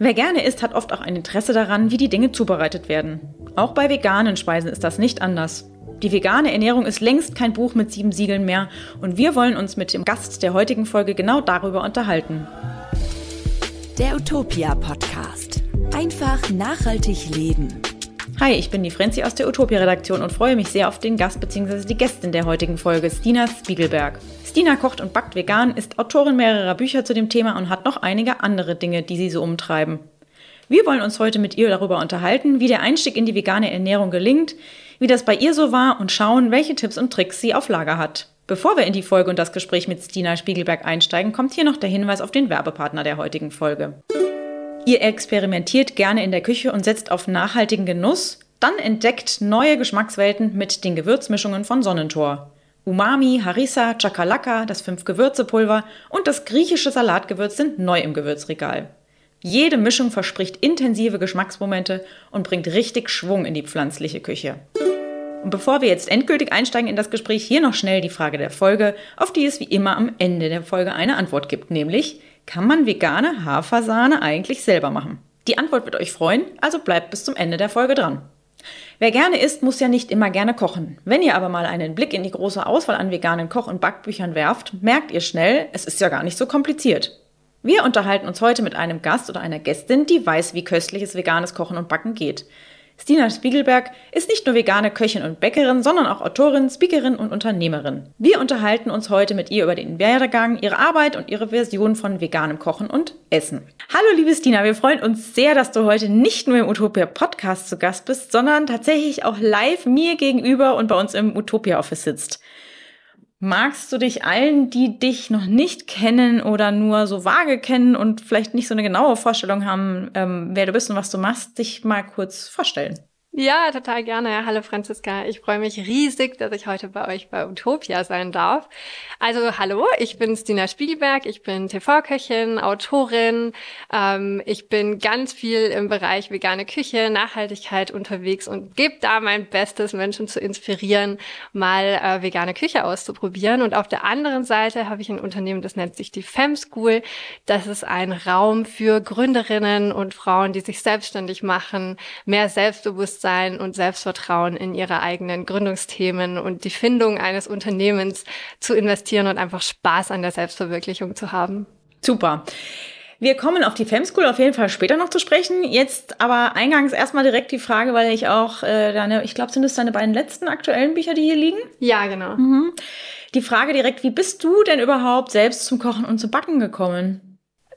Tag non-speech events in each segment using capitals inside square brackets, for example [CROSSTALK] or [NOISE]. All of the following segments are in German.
Wer gerne isst, hat oft auch ein Interesse daran, wie die Dinge zubereitet werden. Auch bei veganen Speisen ist das nicht anders. Die vegane Ernährung ist längst kein Buch mit sieben Siegeln mehr und wir wollen uns mit dem Gast der heutigen Folge genau darüber unterhalten. Der Utopia Podcast. Einfach nachhaltig leben. Hi, ich bin die Frenzi aus der Utopia-Redaktion und freue mich sehr auf den Gast bzw. die Gästin der heutigen Folge, Stina Spiegelberg. Stina kocht und backt vegan, ist Autorin mehrerer Bücher zu dem Thema und hat noch einige andere Dinge, die sie so umtreiben. Wir wollen uns heute mit ihr darüber unterhalten, wie der Einstieg in die vegane Ernährung gelingt, wie das bei ihr so war und schauen, welche Tipps und Tricks sie auf Lager hat. Bevor wir in die Folge und das Gespräch mit Stina Spiegelberg einsteigen, kommt hier noch der Hinweis auf den Werbepartner der heutigen Folge. Ihr experimentiert gerne in der Küche und setzt auf nachhaltigen Genuss, dann entdeckt neue Geschmackswelten mit den Gewürzmischungen von Sonnentor. Umami, Harissa, Chakalaka, das Fünf-Gewürze-Pulver und das griechische Salatgewürz sind neu im Gewürzregal. Jede Mischung verspricht intensive Geschmacksmomente und bringt richtig Schwung in die pflanzliche Küche. Und bevor wir jetzt endgültig einsteigen in das Gespräch, hier noch schnell die Frage der Folge, auf die es wie immer am Ende der Folge eine Antwort gibt, nämlich kann man vegane Hafersahne eigentlich selber machen? Die Antwort wird euch freuen, also bleibt bis zum Ende der Folge dran. Wer gerne isst, muss ja nicht immer gerne kochen. Wenn ihr aber mal einen Blick in die große Auswahl an veganen Koch- und Backbüchern werft, merkt ihr schnell, es ist ja gar nicht so kompliziert. Wir unterhalten uns heute mit einem Gast oder einer Gästin, die weiß, wie köstliches veganes Kochen und Backen geht. Stina Spiegelberg ist nicht nur vegane Köchin und Bäckerin, sondern auch Autorin, Speakerin und Unternehmerin. Wir unterhalten uns heute mit ihr über den Werdegang, ihre Arbeit und ihre Version von veganem Kochen und Essen. Hallo liebe Stina, wir freuen uns sehr, dass du heute nicht nur im Utopia Podcast zu Gast bist, sondern tatsächlich auch live mir gegenüber und bei uns im Utopia Office sitzt. Magst du dich allen, die dich noch nicht kennen oder nur so vage kennen und vielleicht nicht so eine genaue Vorstellung haben, ähm, wer du bist und was du machst, dich mal kurz vorstellen? Ja, total gerne. Hallo Franziska. Ich freue mich riesig, dass ich heute bei euch bei Utopia sein darf. Also hallo, ich bin Stina Spiegelberg. Ich bin TV-Köchin, Autorin. Ähm, ich bin ganz viel im Bereich vegane Küche, Nachhaltigkeit unterwegs und gebe da mein Bestes, Menschen zu inspirieren, mal äh, vegane Küche auszuprobieren. Und auf der anderen Seite habe ich ein Unternehmen, das nennt sich die Fem School. Das ist ein Raum für Gründerinnen und Frauen, die sich selbstständig machen, mehr Selbstbewusstsein Selbstbewusstsein und Selbstvertrauen in ihre eigenen Gründungsthemen und die Findung eines Unternehmens zu investieren und einfach Spaß an der Selbstverwirklichung zu haben. Super. Wir kommen auf die Femschool auf jeden Fall später noch zu sprechen. Jetzt aber eingangs erstmal direkt die Frage, weil ich auch äh, deine, ich glaube, sind es deine beiden letzten aktuellen Bücher, die hier liegen? Ja, genau. Mhm. Die Frage direkt, wie bist du denn überhaupt selbst zum Kochen und zum Backen gekommen?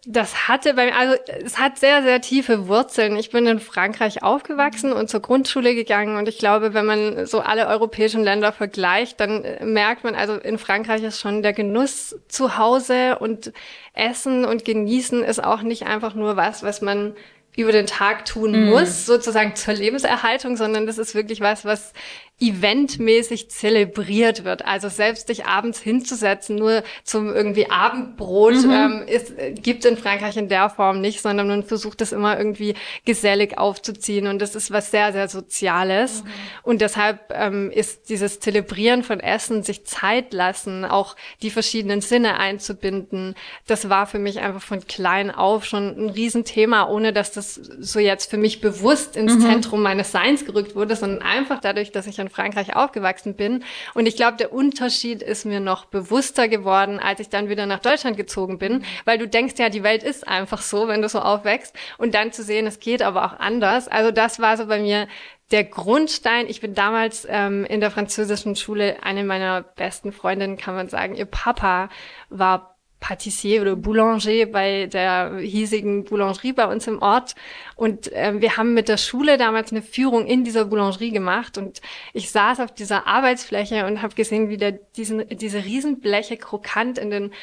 Das hatte bei mir, also es hat sehr, sehr tiefe Wurzeln. Ich bin in Frankreich aufgewachsen und zur Grundschule gegangen und ich glaube, wenn man so alle europäischen Länder vergleicht, dann äh, merkt man, also in Frankreich ist schon der Genuss zu Hause und Essen und Genießen ist auch nicht einfach nur was, was man über den Tag tun mm. muss, sozusagen zur Lebenserhaltung, sondern das ist wirklich was, was eventmäßig zelebriert wird. Also selbst dich abends hinzusetzen, nur zum irgendwie Abendbrot, mhm. ähm, ist, gibt in Frankreich in der Form nicht, sondern man versucht es immer irgendwie gesellig aufzuziehen und das ist was sehr, sehr Soziales. Mhm. Und deshalb ähm, ist dieses Zelebrieren von Essen, sich Zeit lassen, auch die verschiedenen Sinne einzubinden, das war für mich einfach von klein auf schon ein Riesenthema, ohne dass das so jetzt für mich bewusst ins mhm. Zentrum meines Seins gerückt wurde, sondern einfach dadurch, dass ich an Frankreich aufgewachsen bin. Und ich glaube, der Unterschied ist mir noch bewusster geworden, als ich dann wieder nach Deutschland gezogen bin, weil du denkst ja, die Welt ist einfach so, wenn du so aufwächst. Und dann zu sehen, es geht aber auch anders. Also das war so bei mir der Grundstein, ich bin damals ähm, in der französischen Schule, eine meiner besten Freundinnen, kann man sagen, ihr Papa war Patissier oder Boulanger bei der hiesigen Boulangerie bei uns im Ort. Und äh, wir haben mit der Schule damals eine Führung in dieser Boulangerie gemacht. Und ich saß auf dieser Arbeitsfläche und habe gesehen, wie der diesen, diese Riesenbleche krokant in den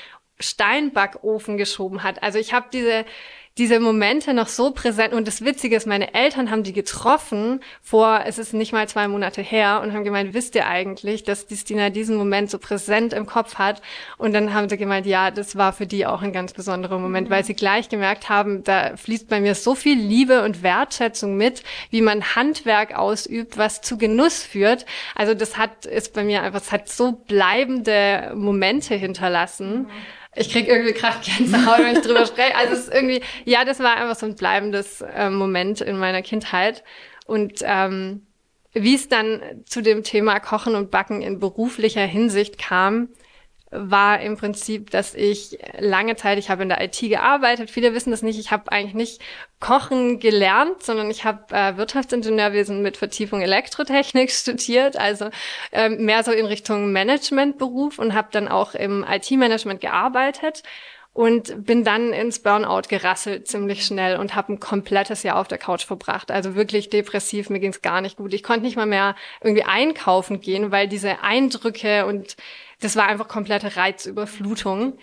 Steinbackofen geschoben hat. Also ich habe diese diese Momente noch so präsent. Und das Witzige ist, meine Eltern haben die getroffen vor, es ist nicht mal zwei Monate her und haben gemeint, wisst ihr eigentlich, dass die Stina diesen Moment so präsent im Kopf hat? Und dann haben sie gemeint, ja, das war für die auch ein ganz besonderer Moment, weil sie gleich gemerkt haben, da fließt bei mir so viel Liebe und Wertschätzung mit, wie man Handwerk ausübt, was zu Genuss führt. Also das hat, ist bei mir einfach, es hat so bleibende Momente hinterlassen. Mhm ich krieg irgendwie gerade Gänsehaut, wenn ich drüber [LAUGHS] spreche. Also es ist irgendwie, ja, das war einfach so ein bleibendes äh, Moment in meiner Kindheit. Und ähm, wie es dann zu dem Thema Kochen und Backen in beruflicher Hinsicht kam, war im Prinzip, dass ich lange Zeit, ich habe in der IT gearbeitet, viele wissen das nicht, ich habe eigentlich nicht Kochen gelernt, sondern ich habe äh, Wirtschaftsingenieurwesen mit Vertiefung Elektrotechnik [LAUGHS] studiert, also ähm, mehr so in Richtung Managementberuf und habe dann auch im IT-Management gearbeitet und bin dann ins Burnout gerasselt ziemlich schnell und habe ein komplettes Jahr auf der Couch verbracht. Also wirklich depressiv, mir ging's gar nicht gut. Ich konnte nicht mal mehr irgendwie einkaufen gehen, weil diese Eindrücke und das war einfach komplette Reizüberflutung.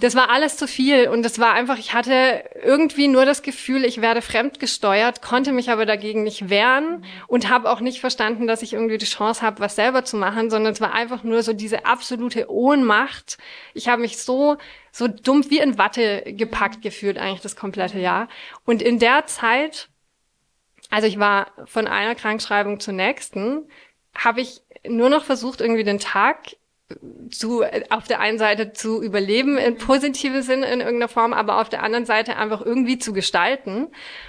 Das war alles zu viel und das war einfach, ich hatte irgendwie nur das Gefühl, ich werde fremdgesteuert, konnte mich aber dagegen nicht wehren und habe auch nicht verstanden, dass ich irgendwie die Chance habe, was selber zu machen, sondern es war einfach nur so diese absolute Ohnmacht. Ich habe mich so so dumm wie in Watte gepackt gefühlt eigentlich das komplette Jahr und in der Zeit also ich war von einer Krankschreibung zur nächsten, habe ich nur noch versucht, irgendwie den Tag zu, auf der einen Seite zu überleben in positive Sinn in irgendeiner Form, aber auf der anderen Seite einfach irgendwie zu gestalten.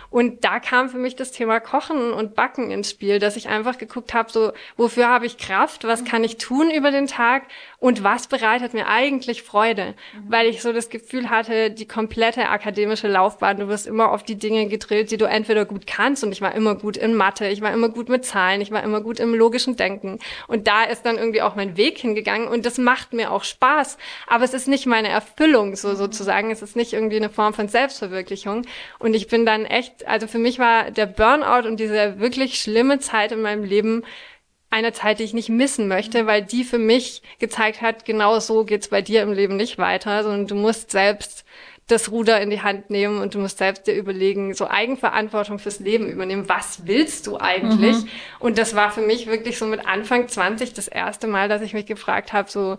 Und da kam für mich das Thema Kochen und Backen ins Spiel, dass ich einfach geguckt habe, so, wofür habe ich Kraft, was kann ich tun über den Tag und was bereitet mir eigentlich Freude? Mhm. Weil ich so das Gefühl hatte, die komplette akademische Laufbahn, du wirst immer auf die Dinge gedrillt, die du entweder gut kannst und ich war immer gut in Mathe, ich war immer gut mit Zahlen, ich war immer gut im logischen Denken. Und da ist dann irgendwie auch mein Weg hingegangen und das macht mir auch Spaß, aber es ist nicht meine Erfüllung, so mhm. sozusagen. Es ist nicht irgendwie eine Form von Selbstverwirklichung. Und ich bin dann echt also für mich war der Burnout und diese wirklich schlimme Zeit in meinem Leben eine Zeit, die ich nicht missen möchte, weil die für mich gezeigt hat, genau so geht's bei dir im Leben nicht weiter, sondern du musst selbst das Ruder in die Hand nehmen und du musst selbst dir überlegen, so Eigenverantwortung fürs Leben übernehmen. Was willst du eigentlich? Mhm. Und das war für mich wirklich so mit Anfang 20 das erste Mal, dass ich mich gefragt habe, so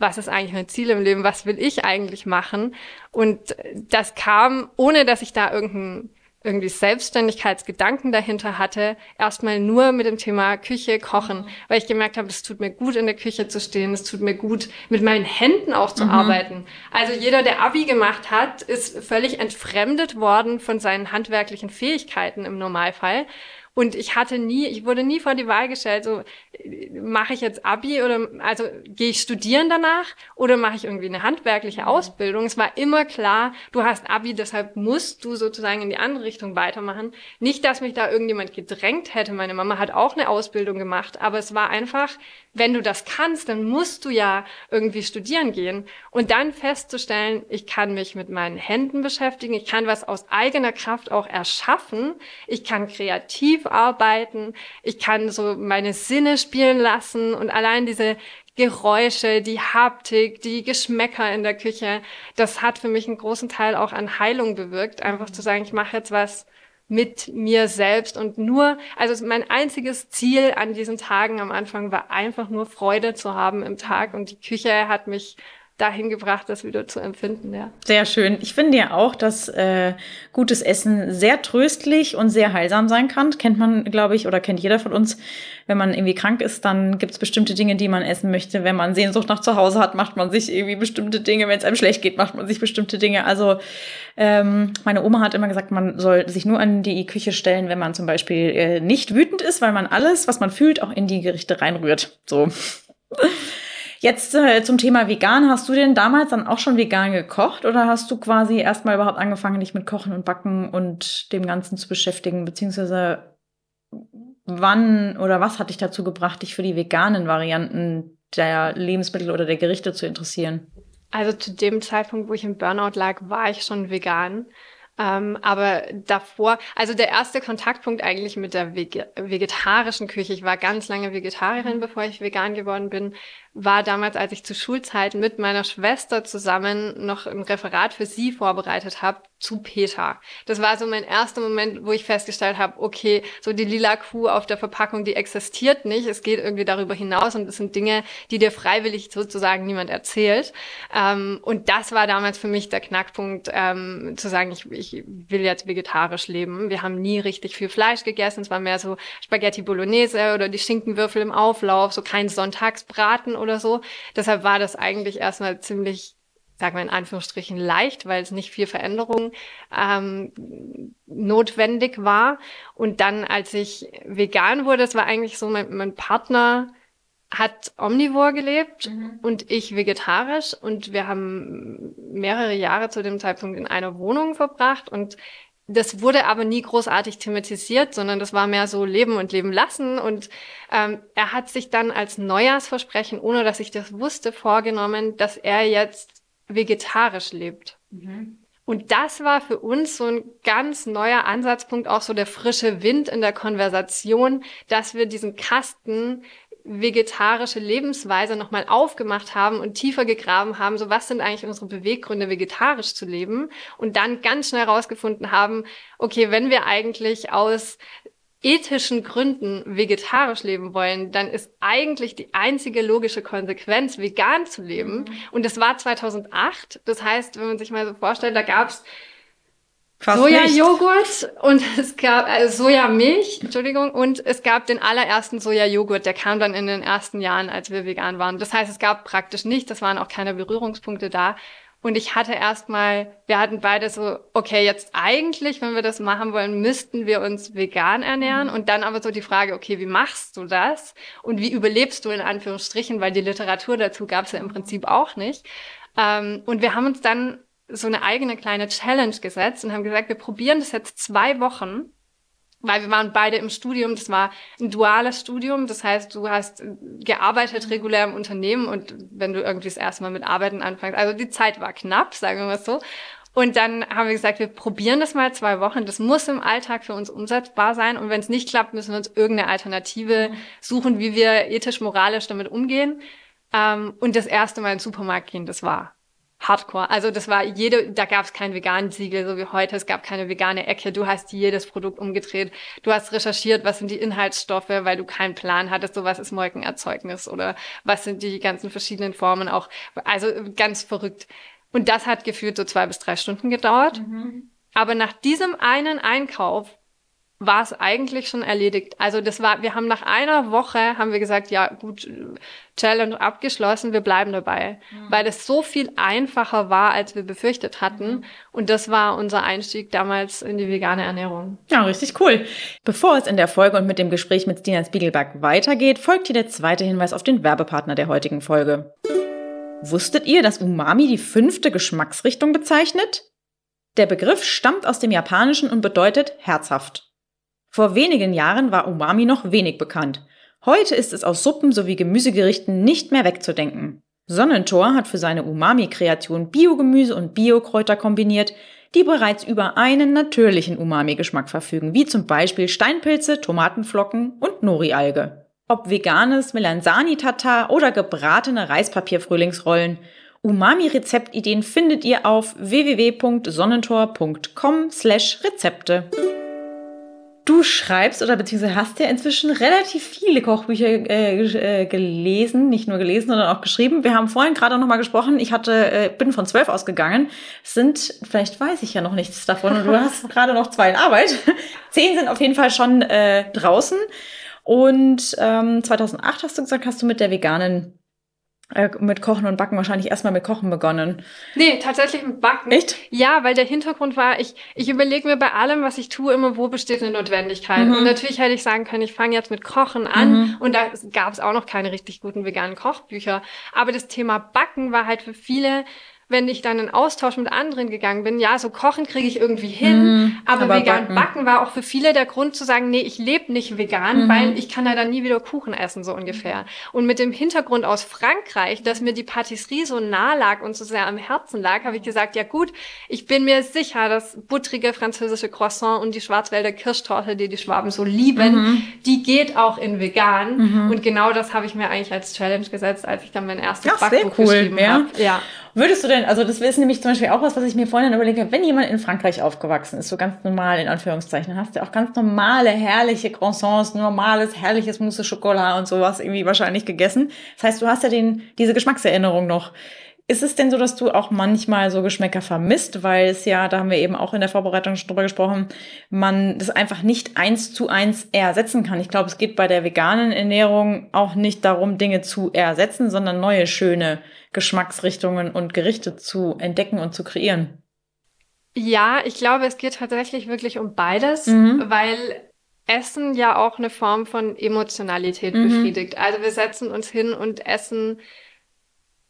was ist eigentlich mein Ziel im Leben? Was will ich eigentlich machen? Und das kam, ohne dass ich da irgendeinen irgendwie Selbstständigkeitsgedanken dahinter hatte, erstmal nur mit dem Thema Küche, Kochen, weil ich gemerkt habe, es tut mir gut, in der Küche zu stehen, es tut mir gut, mit meinen Händen auch zu mhm. arbeiten. Also jeder, der Abi gemacht hat, ist völlig entfremdet worden von seinen handwerklichen Fähigkeiten im Normalfall. Und ich hatte nie, ich wurde nie vor die Wahl gestellt, so mache ich jetzt Abi oder also gehe ich studieren danach oder mache ich irgendwie eine handwerkliche Ausbildung. Es war immer klar, du hast Abi, deshalb musst du sozusagen in die andere Richtung weitermachen. Nicht, dass mich da irgendjemand gedrängt hätte. Meine Mama hat auch eine Ausbildung gemacht, aber es war einfach, wenn du das kannst, dann musst du ja irgendwie studieren gehen und dann festzustellen, ich kann mich mit meinen Händen beschäftigen, ich kann was aus eigener Kraft auch erschaffen, ich kann kreativ arbeiten, ich kann so meine Sinne spielen lassen und allein diese Geräusche, die Haptik, die Geschmäcker in der Küche, das hat für mich einen großen Teil auch an Heilung bewirkt, einfach zu sagen, ich mache jetzt was mit mir selbst und nur, also mein einziges Ziel an diesen Tagen am Anfang war einfach nur Freude zu haben im Tag und die Küche hat mich dahin gebracht, das wieder zu empfinden, ja. Sehr schön. Ich finde ja auch, dass äh, gutes Essen sehr tröstlich und sehr heilsam sein kann. Kennt man, glaube ich, oder kennt jeder von uns. Wenn man irgendwie krank ist, dann gibt es bestimmte Dinge, die man essen möchte. Wenn man Sehnsucht nach zu Hause hat, macht man sich irgendwie bestimmte Dinge. Wenn es einem schlecht geht, macht man sich bestimmte Dinge. Also ähm, meine Oma hat immer gesagt, man soll sich nur an die Küche stellen, wenn man zum Beispiel äh, nicht wütend ist, weil man alles, was man fühlt, auch in die Gerichte reinrührt. So. Jetzt äh, zum Thema vegan. Hast du denn damals dann auch schon vegan gekocht oder hast du quasi erstmal überhaupt angefangen, dich mit Kochen und Backen und dem Ganzen zu beschäftigen? Beziehungsweise wann oder was hat dich dazu gebracht, dich für die veganen Varianten der Lebensmittel oder der Gerichte zu interessieren? Also zu dem Zeitpunkt, wo ich im Burnout lag, war ich schon vegan. Ähm, aber davor, also der erste Kontaktpunkt eigentlich mit der vegetarischen Küche, ich war ganz lange Vegetarierin, bevor ich vegan geworden bin, war damals, als ich zu Schulzeiten mit meiner Schwester zusammen noch ein Referat für sie vorbereitet habe zu Peter. Das war so mein erster Moment, wo ich festgestellt habe, okay, so die lila Kuh auf der Verpackung, die existiert nicht. Es geht irgendwie darüber hinaus und es sind Dinge, die dir freiwillig sozusagen niemand erzählt. Ähm, und das war damals für mich der Knackpunkt, ähm, zu sagen, ich, ich will jetzt vegetarisch leben. Wir haben nie richtig viel Fleisch gegessen. Es war mehr so Spaghetti Bolognese oder die Schinkenwürfel im Auflauf, so kein Sonntagsbraten oder so. Deshalb war das eigentlich erstmal ziemlich sagen wir in Anführungsstrichen leicht, weil es nicht viel Veränderung ähm, notwendig war. Und dann, als ich vegan wurde, das war eigentlich so, mein, mein Partner hat omnivor gelebt mhm. und ich vegetarisch und wir haben mehrere Jahre zu dem Zeitpunkt in einer Wohnung verbracht und das wurde aber nie großartig thematisiert, sondern das war mehr so Leben und Leben lassen. Und ähm, er hat sich dann als Neujahrsversprechen, ohne dass ich das wusste, vorgenommen, dass er jetzt vegetarisch lebt. Mhm. Und das war für uns so ein ganz neuer Ansatzpunkt, auch so der frische Wind in der Konversation, dass wir diesen Kasten vegetarische Lebensweise nochmal aufgemacht haben und tiefer gegraben haben, so was sind eigentlich unsere Beweggründe, vegetarisch zu leben und dann ganz schnell rausgefunden haben, okay, wenn wir eigentlich aus ethischen Gründen vegetarisch leben wollen, dann ist eigentlich die einzige logische Konsequenz, vegan zu leben. Mhm. Und das war 2008. Das heißt, wenn man sich mal so vorstellt, da gab's Sojajoghurt und [LAUGHS] es gab also Sojamilch, Entschuldigung, und es gab den allerersten Sojajoghurt, der kam dann in den ersten Jahren, als wir vegan waren. Das heißt, es gab praktisch nichts, das waren auch keine Berührungspunkte da. Und ich hatte erstmal, wir hatten beide so, okay, jetzt eigentlich, wenn wir das machen wollen, müssten wir uns vegan ernähren. Mhm. Und dann aber so die Frage, okay, wie machst du das? Und wie überlebst du in Anführungsstrichen? Weil die Literatur dazu gab es ja im Prinzip auch nicht. Ähm, und wir haben uns dann so eine eigene kleine Challenge gesetzt und haben gesagt, wir probieren das jetzt zwei Wochen, weil wir waren beide im Studium. Das war ein duales Studium. Das heißt, du hast gearbeitet regulär im Unternehmen und wenn du irgendwie das erste Mal mit Arbeiten anfängst, also die Zeit war knapp, sagen wir mal so. Und dann haben wir gesagt, wir probieren das mal zwei Wochen. Das muss im Alltag für uns umsetzbar sein. Und wenn es nicht klappt, müssen wir uns irgendeine Alternative suchen, wie wir ethisch, moralisch damit umgehen. Ähm, und das erste Mal in den Supermarkt gehen, das war Hardcore. Also das war jede, da gab es kein veganen Siegel, so wie heute. Es gab keine vegane Ecke. Du hast jedes Produkt umgedreht. Du hast recherchiert, was sind die Inhaltsstoffe, weil du keinen Plan hattest, so was ist Molkenerzeugnis oder was sind die ganzen verschiedenen Formen auch. Also ganz verrückt. Und das hat gefühlt so zwei bis drei Stunden gedauert. Mhm. Aber nach diesem einen Einkauf war es eigentlich schon erledigt. Also das war, wir haben nach einer Woche haben wir gesagt, ja gut, Challenge abgeschlossen, wir bleiben dabei, mhm. weil es so viel einfacher war, als wir befürchtet hatten. Mhm. Und das war unser Einstieg damals in die vegane Ernährung. Ja, richtig cool. Bevor es in der Folge und mit dem Gespräch mit Stina Spiegelberg weitergeht, folgt hier der zweite Hinweis auf den Werbepartner der heutigen Folge. Wusstet ihr, dass Umami die fünfte Geschmacksrichtung bezeichnet? Der Begriff stammt aus dem Japanischen und bedeutet herzhaft. Vor wenigen Jahren war Umami noch wenig bekannt. Heute ist es aus Suppen sowie Gemüsegerichten nicht mehr wegzudenken. Sonnentor hat für seine Umami-Kreation Biogemüse und Biokräuter kombiniert, die bereits über einen natürlichen Umami-Geschmack verfügen, wie zum Beispiel Steinpilze, Tomatenflocken und Nori-Alge. Ob veganes Melanzani-Tatar oder gebratene Reispapierfrühlingsrollen, Umami-Rezeptideen findet ihr auf www.sonnentor.com slash Rezepte. Du schreibst oder beziehungsweise hast ja inzwischen relativ viele Kochbücher äh, äh, gelesen, nicht nur gelesen, sondern auch geschrieben. Wir haben vorhin gerade noch mal gesprochen. Ich hatte, äh, bin von zwölf ausgegangen. Es sind, vielleicht weiß ich ja noch nichts davon und du [LAUGHS] hast gerade noch zwei in Arbeit. [LAUGHS] Zehn sind auf jeden Fall schon äh, draußen. Und ähm, 2008 hast du gesagt, hast du mit der veganen mit Kochen und Backen wahrscheinlich erstmal mit Kochen begonnen. Nee, tatsächlich mit Backen. Echt? Ja, weil der Hintergrund war, ich, ich überlege mir bei allem, was ich tue, immer, wo besteht eine Notwendigkeit. Mhm. Und natürlich hätte ich sagen können, ich fange jetzt mit Kochen an. Mhm. Und da gab es auch noch keine richtig guten veganen Kochbücher. Aber das Thema Backen war halt für viele wenn ich dann in Austausch mit anderen gegangen bin, ja, so kochen kriege ich irgendwie hin, mm, aber, aber, vegan backen. backen. war auch für viele der Grund zu sagen, nee, ich lebe nicht vegan, mm. weil ich kann ja dann nie wieder Kuchen essen, so ungefähr. Und mit dem Hintergrund aus Frankreich, dass mir die Patisserie so nah lag und so sehr am Herzen lag, habe ich gesagt, ja gut, ich bin mir sicher, dass buttrige französische Croissant und die Schwarzwälder Kirschtorte, die die Schwaben so lieben, mm die geht auch in vegan. -hmm. Und genau das habe ich mir eigentlich als Challenge gesetzt, als ich dann mein erstes Ach, Backbuch cool, geschrieben ja. habe. Ja. Würdest du denn, also das ist nämlich zum Beispiel auch was, was ich mir vorhin überlegt habe, wenn jemand in Frankreich aufgewachsen ist, so ganz normal in Anführungszeichen, dann hast du auch ganz normale, herrliche Croissants, normales, herrliches Mousse Schokolade und sowas irgendwie wahrscheinlich gegessen. Das heißt, du hast ja den, diese Geschmackserinnerung noch. Ist es denn so, dass du auch manchmal so Geschmäcker vermisst, weil es ja, da haben wir eben auch in der Vorbereitung schon drüber gesprochen, man das einfach nicht eins zu eins ersetzen kann. Ich glaube, es geht bei der veganen Ernährung auch nicht darum, Dinge zu ersetzen, sondern neue schöne Geschmacksrichtungen und Gerichte zu entdecken und zu kreieren. Ja, ich glaube, es geht tatsächlich wirklich um beides, mhm. weil Essen ja auch eine Form von Emotionalität mhm. befriedigt. Also wir setzen uns hin und essen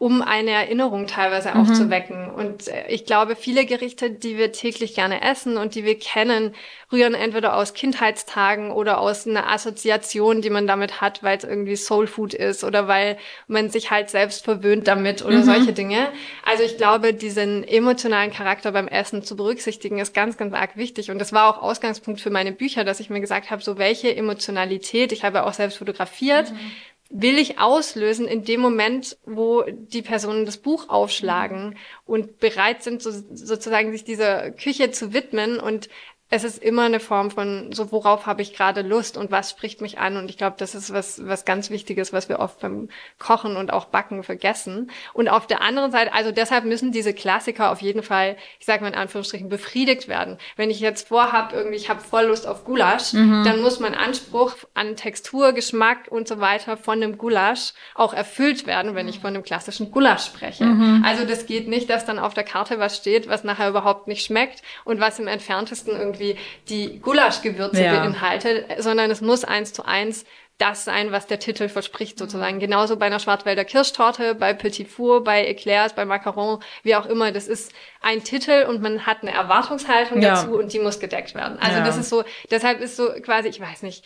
um eine Erinnerung teilweise auch mhm. zu wecken. Und äh, ich glaube, viele Gerichte, die wir täglich gerne essen und die wir kennen, rühren entweder aus Kindheitstagen oder aus einer Assoziation, die man damit hat, weil es irgendwie Soul Food ist oder weil man sich halt selbst verwöhnt damit oder mhm. solche Dinge. Also ich glaube, diesen emotionalen Charakter beim Essen zu berücksichtigen, ist ganz, ganz arg wichtig. Und das war auch Ausgangspunkt für meine Bücher, dass ich mir gesagt habe, so welche Emotionalität, ich habe auch selbst fotografiert, mhm will ich auslösen in dem Moment, wo die Personen das Buch aufschlagen und bereit sind, so, sozusagen sich dieser Küche zu widmen und es ist immer eine Form von so worauf habe ich gerade Lust und was spricht mich an und ich glaube das ist was was ganz wichtiges was wir oft beim Kochen und auch Backen vergessen und auf der anderen Seite also deshalb müssen diese Klassiker auf jeden Fall ich sage mal in Anführungsstrichen befriedigt werden wenn ich jetzt vorhab irgendwie ich habe voll Lust auf Gulasch mhm. dann muss mein Anspruch an Textur Geschmack und so weiter von dem Gulasch auch erfüllt werden wenn ich von dem klassischen Gulasch spreche mhm. also das geht nicht dass dann auf der Karte was steht was nachher überhaupt nicht schmeckt und was im entferntesten irgendwie irgendwie die Gulaschgewürze ja. beinhaltet, sondern es muss eins zu eins das sein, was der Titel verspricht sozusagen. Mhm. Genauso bei einer Schwarzwälder Kirschtorte, bei Petit Four, bei Eclairs, bei Macaron, wie auch immer. Das ist ein Titel und man hat eine Erwartungshaltung ja. dazu und die muss gedeckt werden. Also ja. das ist so, deshalb ist so quasi, ich weiß nicht,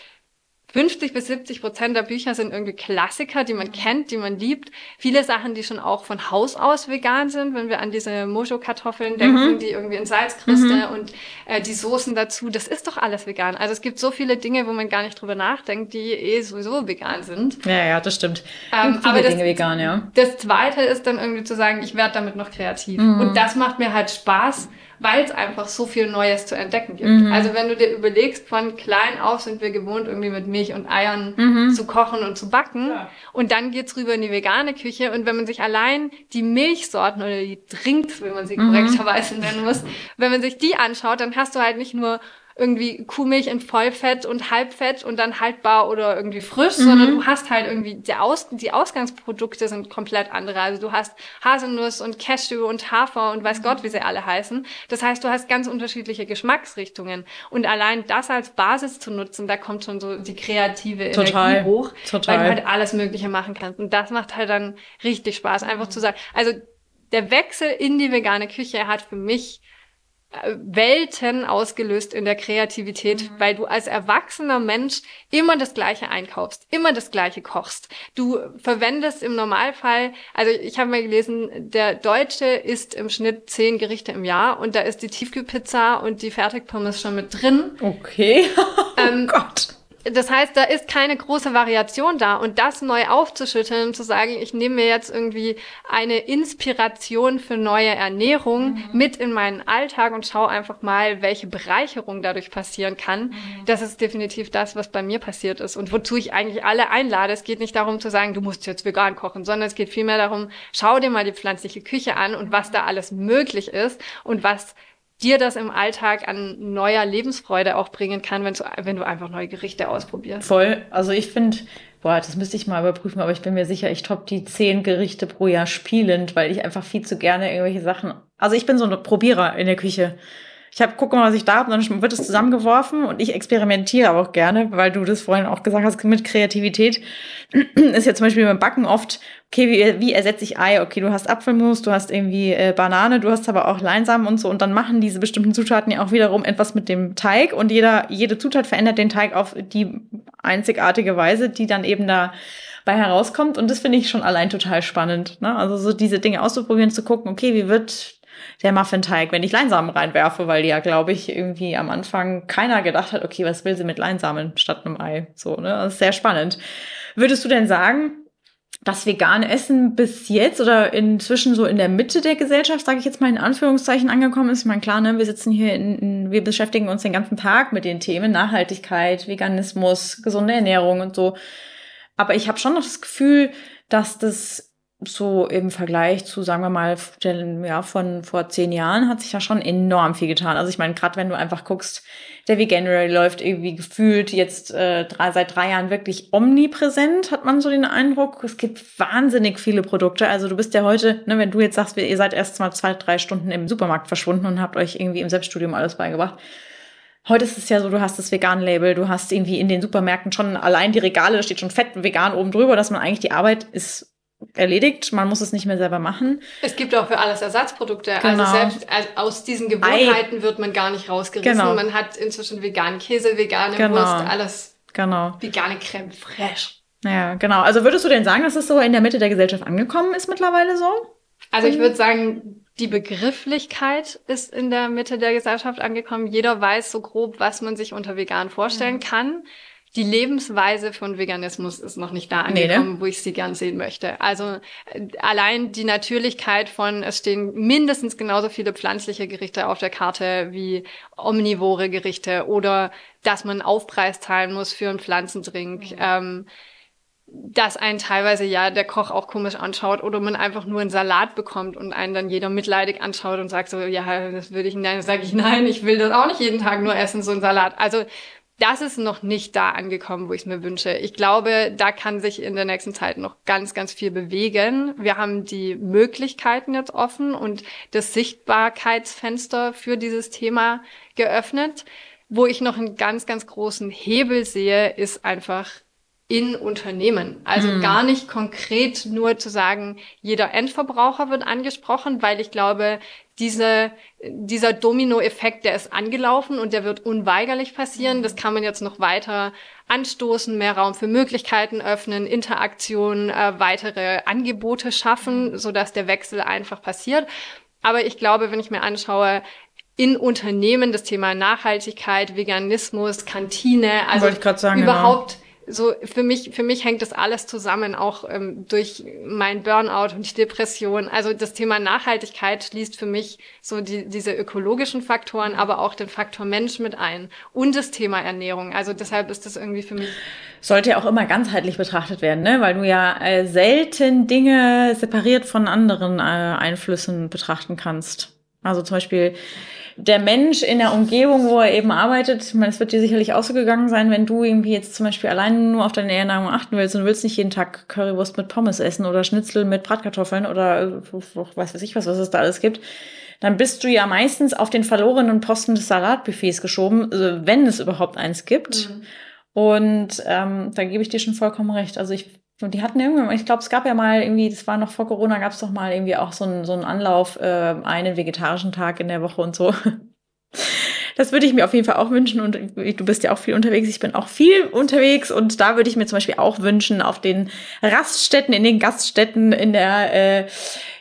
50 bis 70 Prozent der Bücher sind irgendwie Klassiker, die man kennt, die man liebt. Viele Sachen, die schon auch von Haus aus vegan sind, wenn wir an diese Mojo-Kartoffeln denken, mhm. die irgendwie in Salzkruste mhm. und äh, die Soßen dazu. Das ist doch alles vegan. Also es gibt so viele Dinge, wo man gar nicht drüber nachdenkt, die eh sowieso vegan sind. Ja, ja, das stimmt. Ähm, aber das, Dinge vegan, ja. Das Zweite ist dann irgendwie zu sagen, ich werde damit noch kreativ. Mhm. Und das macht mir halt Spaß weil es einfach so viel Neues zu entdecken gibt. Mhm. Also wenn du dir überlegst, von klein auf sind wir gewohnt, irgendwie mit Milch und Eiern mhm. zu kochen und zu backen. Ja. Und dann geht's rüber in die vegane Küche. Und wenn man sich allein die Milchsorten oder die Drinks, wenn man sie mhm. korrekterweise nennen muss, wenn man sich die anschaut, dann hast du halt nicht nur irgendwie Kuhmilch in Vollfett und Halbfett und dann haltbar oder irgendwie frisch, mhm. sondern du hast halt irgendwie die, Aus die Ausgangsprodukte sind komplett andere. Also du hast Haselnuss und Cashew und Hafer und weiß mhm. Gott, wie sie alle heißen. Das heißt, du hast ganz unterschiedliche Geschmacksrichtungen und allein das als Basis zu nutzen, da kommt schon so die kreative Total. Energie hoch, Total. weil du halt alles Mögliche machen kannst. Und das macht halt dann richtig Spaß, einfach zu sagen. Also der Wechsel in die vegane Küche hat für mich Welten ausgelöst in der Kreativität, mhm. weil du als erwachsener Mensch immer das Gleiche einkaufst, immer das Gleiche kochst. Du verwendest im Normalfall, also ich habe mal gelesen, der Deutsche isst im Schnitt zehn Gerichte im Jahr und da ist die Tiefkühlpizza und die Fertigpommes schon mit drin. Okay. [LAUGHS] Ähm, oh Gott das heißt, da ist keine große Variation da. Und das neu aufzuschütteln, zu sagen, ich nehme mir jetzt irgendwie eine Inspiration für neue Ernährung mhm. mit in meinen Alltag und schaue einfach mal, welche Bereicherung dadurch passieren kann. Mhm. Das ist definitiv das, was bei mir passiert ist und wozu ich eigentlich alle einlade. Es geht nicht darum zu sagen, du musst jetzt vegan kochen, sondern es geht vielmehr darum, schau dir mal die pflanzliche Küche an und was da alles möglich ist und was dir das im Alltag an neuer Lebensfreude auch bringen kann, wenn du, wenn du einfach neue Gerichte ausprobierst. Voll. Also ich finde, boah, das müsste ich mal überprüfen, aber ich bin mir sicher, ich top die zehn Gerichte pro Jahr spielend, weil ich einfach viel zu gerne irgendwelche Sachen. Also ich bin so ein Probierer in der Küche ich habe, gucke mal, was ich da habe, dann wird es zusammengeworfen und ich experimentiere auch gerne, weil du das vorhin auch gesagt hast, mit Kreativität [CLEARS THROAT] ist ja zum Beispiel beim Backen oft, okay, wie, wie ersetze ich Ei? Okay, du hast Apfelmus, du hast irgendwie äh, Banane, du hast aber auch Leinsamen und so und dann machen diese bestimmten Zutaten ja auch wiederum etwas mit dem Teig und jeder, jede Zutat verändert den Teig auf die einzigartige Weise, die dann eben da bei herauskommt. Und das finde ich schon allein total spannend. Ne? Also so diese Dinge auszuprobieren, zu gucken, okay, wie wird der Muffinteig, wenn ich Leinsamen reinwerfe, weil ja, glaube ich, irgendwie am Anfang keiner gedacht hat, okay, was will sie mit Leinsamen statt einem Ei? So, ne? Das ist sehr spannend. Würdest du denn sagen, das vegane Essen bis jetzt oder inzwischen so in der Mitte der Gesellschaft, sage ich jetzt mal in Anführungszeichen, angekommen ist. Ich meine, klar, ne, wir sitzen hier in, in, wir beschäftigen uns den ganzen Tag mit den Themen Nachhaltigkeit, Veganismus, gesunde Ernährung und so. Aber ich habe schon noch das Gefühl, dass das so im Vergleich zu, sagen wir mal, ja, von vor zehn Jahren hat sich da schon enorm viel getan. Also ich meine, gerade wenn du einfach guckst, der Veganuary läuft irgendwie gefühlt jetzt äh, drei, seit drei Jahren wirklich omnipräsent, hat man so den Eindruck. Es gibt wahnsinnig viele Produkte. Also du bist ja heute, ne, wenn du jetzt sagst, ihr seid erst mal zwei, drei Stunden im Supermarkt verschwunden und habt euch irgendwie im Selbststudium alles beigebracht. Heute ist es ja so, du hast das Vegan-Label, du hast irgendwie in den Supermärkten schon allein die Regale, da steht schon fett vegan oben drüber, dass man eigentlich die Arbeit ist erledigt. Man muss es nicht mehr selber machen. Es gibt auch für alles Ersatzprodukte. Also genau. Also selbst aus diesen Gewohnheiten Ei. wird man gar nicht rausgerissen. Genau. Man hat inzwischen veganen Käse, vegane genau. Wurst, alles. Genau. Vegane Creme fraiche. Ja, genau. Also würdest du denn sagen, dass es so in der Mitte der Gesellschaft angekommen ist mittlerweile so? Also ich würde sagen, die Begrifflichkeit ist in der Mitte der Gesellschaft angekommen. Jeder weiß so grob, was man sich unter vegan vorstellen mhm. kann die Lebensweise von Veganismus ist noch nicht da angekommen, nee, ne? wo ich sie gern sehen möchte. Also äh, allein die Natürlichkeit von, es stehen mindestens genauso viele pflanzliche Gerichte auf der Karte wie omnivore Gerichte oder dass man Aufpreis zahlen muss für einen Pflanzendrink. Mhm. Ähm, dass einen teilweise ja der Koch auch komisch anschaut oder man einfach nur einen Salat bekommt und einen dann jeder mitleidig anschaut und sagt so, ja, das würde ich, nein, sage ich, nein, ich will das auch nicht jeden Tag nur essen, so ein Salat. Also das ist noch nicht da angekommen, wo ich es mir wünsche. Ich glaube, da kann sich in der nächsten Zeit noch ganz, ganz viel bewegen. Wir haben die Möglichkeiten jetzt offen und das Sichtbarkeitsfenster für dieses Thema geöffnet. Wo ich noch einen ganz, ganz großen Hebel sehe, ist einfach in Unternehmen. Also mhm. gar nicht konkret nur zu sagen, jeder Endverbraucher wird angesprochen, weil ich glaube, diese, dieser Dominoeffekt, der ist angelaufen und der wird unweigerlich passieren. Das kann man jetzt noch weiter anstoßen, mehr Raum für Möglichkeiten öffnen, Interaktion, äh, weitere Angebote schaffen, so dass der Wechsel einfach passiert. Aber ich glaube, wenn ich mir anschaue, in Unternehmen das Thema Nachhaltigkeit, Veganismus, Kantine, also sagen, genau. überhaupt genau so für mich, für mich hängt das alles zusammen, auch ähm, durch mein Burnout und die Depression. Also das Thema Nachhaltigkeit schließt für mich so die, diese ökologischen Faktoren, aber auch den Faktor Mensch mit ein und das Thema Ernährung. Also deshalb ist das irgendwie für mich. Sollte ja auch immer ganzheitlich betrachtet werden, ne? weil du ja äh, selten Dinge separiert von anderen äh, Einflüssen betrachten kannst. Also zum Beispiel der Mensch in der Umgebung, wo er eben arbeitet, ich meine, es wird dir sicherlich auch so gegangen sein, wenn du irgendwie jetzt zum Beispiel alleine nur auf deine Ernährung achten willst und willst nicht jeden Tag Currywurst mit Pommes essen oder Schnitzel mit Bratkartoffeln oder was weiß ich was, was es da alles gibt, dann bist du ja meistens auf den verlorenen Posten des Salatbuffets geschoben, also wenn es überhaupt eins gibt. Mhm. Und ähm, da gebe ich dir schon vollkommen recht. Also ich und die hatten irgendwann, ich glaube, es gab ja mal irgendwie, das war noch vor Corona, gab es doch mal irgendwie auch so einen so einen Anlauf, äh, einen vegetarischen Tag in der Woche und so. [LAUGHS] Das würde ich mir auf jeden Fall auch wünschen und du bist ja auch viel unterwegs. Ich bin auch viel unterwegs und da würde ich mir zum Beispiel auch wünschen, auf den Raststätten, in den Gaststätten, in der, äh,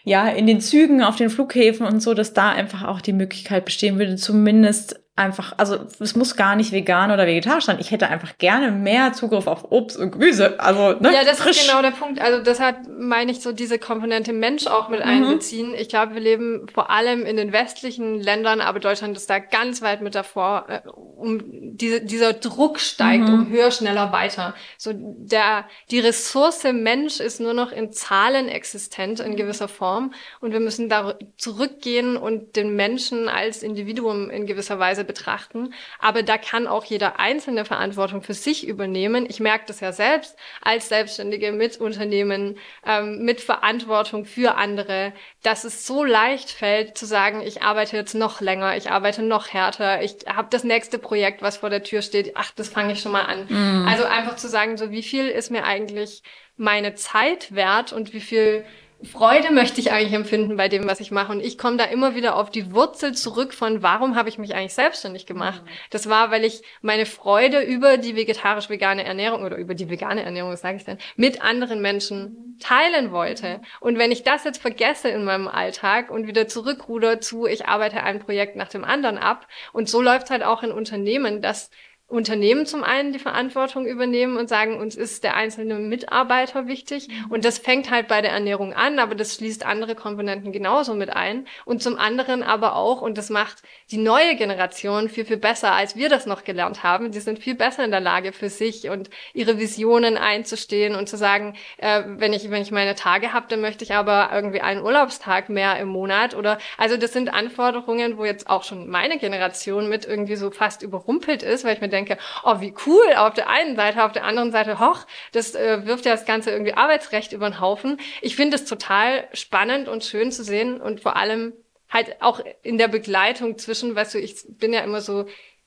ja, in den Zügen, auf den Flughäfen und so, dass da einfach auch die Möglichkeit bestehen würde, zumindest einfach, also es muss gar nicht vegan oder vegetarisch sein. Ich hätte einfach gerne mehr Zugriff auf Obst und Gemüse. Also, ne? Ja, das frisch. ist genau der Punkt. Also deshalb meine ich so diese Komponente Mensch auch mit mhm. einbeziehen. Ich glaube, wir leben vor allem in den westlichen Ländern, aber Deutschland ist da ganz weit mit davor, äh, um diese, dieser Druck steigt, mhm. um höher, schneller, weiter. So der, die Ressource Mensch ist nur noch in Zahlen existent in gewisser Form und wir müssen da zurückgehen und den Menschen als Individuum in gewisser Weise Weise betrachten. Aber da kann auch jeder Einzelne Verantwortung für sich übernehmen. Ich merke das ja selbst als Selbstständige mit Unternehmen, ähm, mit Verantwortung für andere, dass es so leicht fällt zu sagen, ich arbeite jetzt noch länger, ich arbeite noch härter, ich habe das nächste Projekt, was vor der Tür steht, ach, das fange ich schon mal an. Mhm. Also einfach zu sagen, so wie viel ist mir eigentlich meine Zeit wert und wie viel Freude möchte ich eigentlich empfinden bei dem, was ich mache. Und ich komme da immer wieder auf die Wurzel zurück von, warum habe ich mich eigentlich selbstständig gemacht? Mhm. Das war, weil ich meine Freude über die vegetarisch-vegane Ernährung oder über die vegane Ernährung, was sage ich denn, mit anderen Menschen teilen wollte. Und wenn ich das jetzt vergesse in meinem Alltag und wieder zurückruder zu, ich arbeite ein Projekt nach dem anderen ab, und so läuft halt auch in Unternehmen, dass Unternehmen zum einen die Verantwortung übernehmen und sagen, uns ist der einzelne Mitarbeiter wichtig. Mhm. Und das fängt halt bei der Ernährung an, aber das schließt andere Komponenten genauso mit ein. Und zum anderen aber auch, und das macht die neue Generation viel, viel besser, als wir das noch gelernt haben. Die sind viel besser in der Lage für sich und ihre Visionen einzustehen und zu sagen, äh, wenn ich, wenn ich meine Tage habe, dann möchte ich aber irgendwie einen Urlaubstag mehr im Monat oder, also das sind Anforderungen, wo jetzt auch schon meine Generation mit irgendwie so fast überrumpelt ist, weil ich mir denke, oh, wie cool auf der einen Seite, auf der anderen Seite, hoch, das äh, wirft ja das ganze irgendwie Arbeitsrecht über den Haufen. Ich finde es total spannend und schön zu sehen und vor allem halt auch in der Begleitung zwischen, weißt du, ich bin ja immer so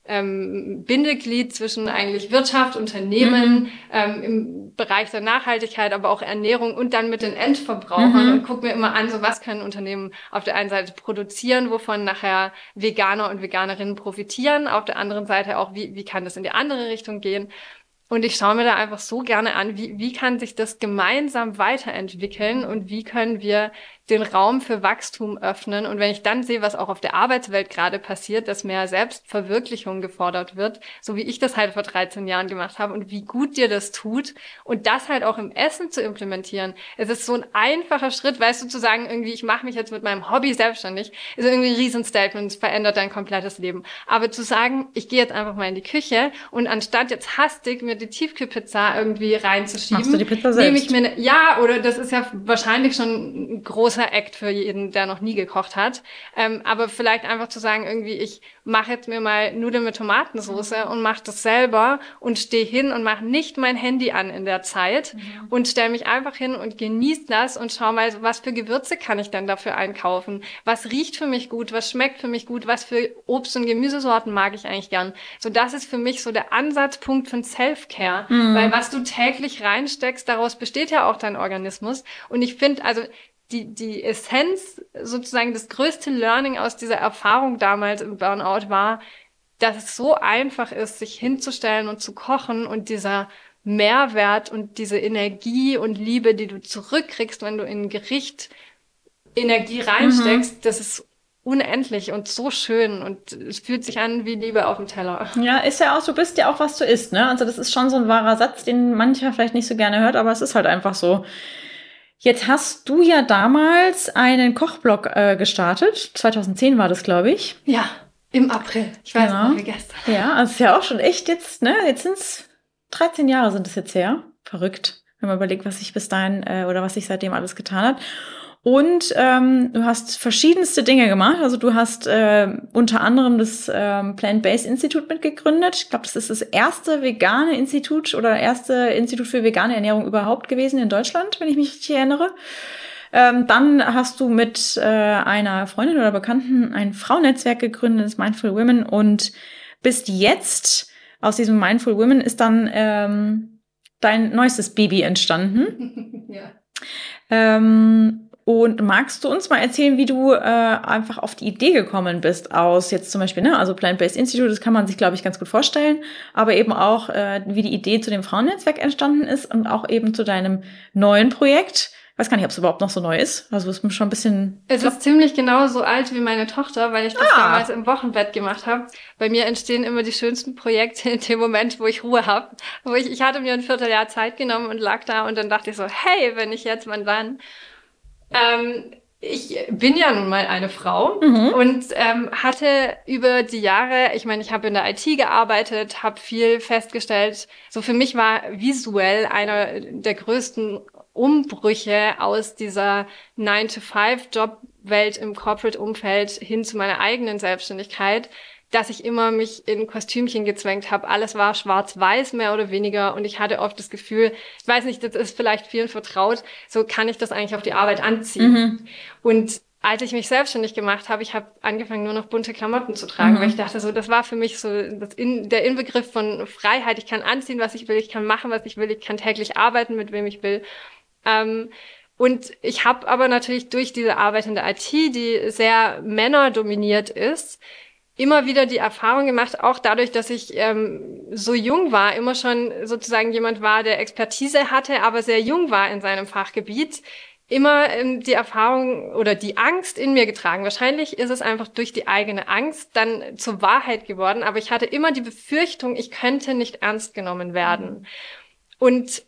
ähm, Bindeglied zwischen eigentlich Wirtschaft, Unternehmen, mhm. ähm, im Bereich der Nachhaltigkeit, aber auch Ernährung und dann mit den Endverbrauchern mhm. und gucke mir immer an, so was können Unternehmen auf der einen Seite produzieren, wovon nachher Veganer und Veganerinnen profitieren, auf der anderen Seite auch, wie, wie kann das in die andere Richtung gehen. Und ich schaue mir da einfach so gerne an, wie, wie kann sich das gemeinsam weiterentwickeln und wie können wir den Raum für Wachstum öffnen. Und wenn ich dann sehe, was auch auf der Arbeitswelt gerade passiert, dass mehr Selbstverwirklichung gefordert wird, so wie ich das halt vor 13 Jahren gemacht habe und wie gut dir das tut und das halt auch im Essen zu implementieren. Es ist so ein einfacher Schritt, weißt du, zu sagen, irgendwie, ich mache mich jetzt mit meinem Hobby selbstständig, ist irgendwie ein Riesenstatement, es verändert dein komplettes Leben. Aber zu sagen, ich gehe jetzt einfach mal in die Küche und anstatt jetzt hastig mir die Tiefkühlpizza irgendwie reinzuschieben, nehme ich mir eine, ja, oder das ist ja wahrscheinlich schon ein großer großer Act für jeden, der noch nie gekocht hat. Ähm, aber vielleicht einfach zu sagen, irgendwie, ich mache jetzt mir mal Nudeln mit Tomatensauce mhm. und mache das selber und stehe hin und mache nicht mein Handy an in der Zeit mhm. und stelle mich einfach hin und genieße das und schau mal, was für Gewürze kann ich denn dafür einkaufen? Was riecht für mich gut? Was schmeckt für mich gut? Was für Obst- und Gemüsesorten mag ich eigentlich gern? So, das ist für mich so der Ansatzpunkt von Self-Care. Mhm. Weil was du täglich reinsteckst, daraus besteht ja auch dein Organismus. Und ich finde, also die, die Essenz, sozusagen das größte Learning aus dieser Erfahrung damals im Burnout war, dass es so einfach ist, sich hinzustellen und zu kochen und dieser Mehrwert und diese Energie und Liebe, die du zurückkriegst, wenn du in ein Gericht Energie reinsteckst, mhm. das ist unendlich und so schön und es fühlt sich an wie Liebe auf dem Teller. Ja, ist ja auch, du bist ja auch, was du isst, ne? Also das ist schon so ein wahrer Satz, den mancher vielleicht nicht so gerne hört, aber es ist halt einfach so. Jetzt hast du ja damals einen Kochblog äh, gestartet. 2010 war das, glaube ich. Ja, im April. Ich weiß genau. noch wie gestern. Ja, also ist ja auch schon echt jetzt, ne? Jetzt sind es 13 Jahre sind es jetzt her. Verrückt, wenn man überlegt, was sich bis dahin äh, oder was sich seitdem alles getan hat. Und ähm, du hast verschiedenste Dinge gemacht. Also du hast äh, unter anderem das ähm, Plant-Based Institute mitgegründet. Ich glaube, das ist das erste vegane Institut oder erste Institut für vegane Ernährung überhaupt gewesen in Deutschland, wenn ich mich richtig erinnere. Ähm, dann hast du mit äh, einer Freundin oder Bekannten ein Frauennetzwerk gegründet, das Mindful Women. Und bis jetzt aus diesem Mindful Women ist dann ähm, dein neuestes Baby entstanden. [LAUGHS] ja. Ähm, und magst du uns mal erzählen, wie du äh, einfach auf die Idee gekommen bist aus jetzt zum Beispiel, ne, also Plant-Based Institute, das kann man sich, glaube ich, ganz gut vorstellen, aber eben auch, äh, wie die Idee zu dem Frauennetzwerk entstanden ist und auch eben zu deinem neuen Projekt. Ich weiß gar nicht, ob es überhaupt noch so neu ist. Also es ist schon ein bisschen. Es ist ziemlich genau so alt wie meine Tochter, weil ich das ah. damals im Wochenbett gemacht habe. Bei mir entstehen immer die schönsten Projekte in dem Moment, wo ich Ruhe habe. Wo ich, ich hatte mir ein Vierteljahr Zeit genommen und lag da und dann dachte ich so, hey, wenn ich jetzt, wann dann? Ähm, ich bin ja nun mal eine Frau mhm. und ähm, hatte über die Jahre, ich meine, ich habe in der IT gearbeitet, habe viel festgestellt. So für mich war visuell einer der größten Umbrüche aus dieser 9-to-5-Job-Welt im Corporate-Umfeld hin zu meiner eigenen Selbstständigkeit, dass ich immer mich in Kostümchen gezwängt habe. Alles war schwarz-weiß mehr oder weniger und ich hatte oft das Gefühl, ich weiß nicht, das ist vielleicht vielen vertraut, so kann ich das eigentlich auf die Arbeit anziehen. Mhm. Und als ich mich selbstständig gemacht habe, ich habe angefangen nur noch bunte Klamotten zu tragen, mhm. weil ich dachte so, das war für mich so in, der Inbegriff von Freiheit. Ich kann anziehen, was ich will, ich kann machen, was ich will, ich kann täglich arbeiten, mit wem ich will. Ähm, und ich habe aber natürlich durch diese Arbeit in der IT, die sehr männerdominiert ist, immer wieder die Erfahrung gemacht, auch dadurch, dass ich ähm, so jung war, immer schon sozusagen jemand war, der Expertise hatte, aber sehr jung war in seinem Fachgebiet, immer ähm, die Erfahrung oder die Angst in mir getragen. Wahrscheinlich ist es einfach durch die eigene Angst dann zur Wahrheit geworden, aber ich hatte immer die Befürchtung, ich könnte nicht ernst genommen werden. Und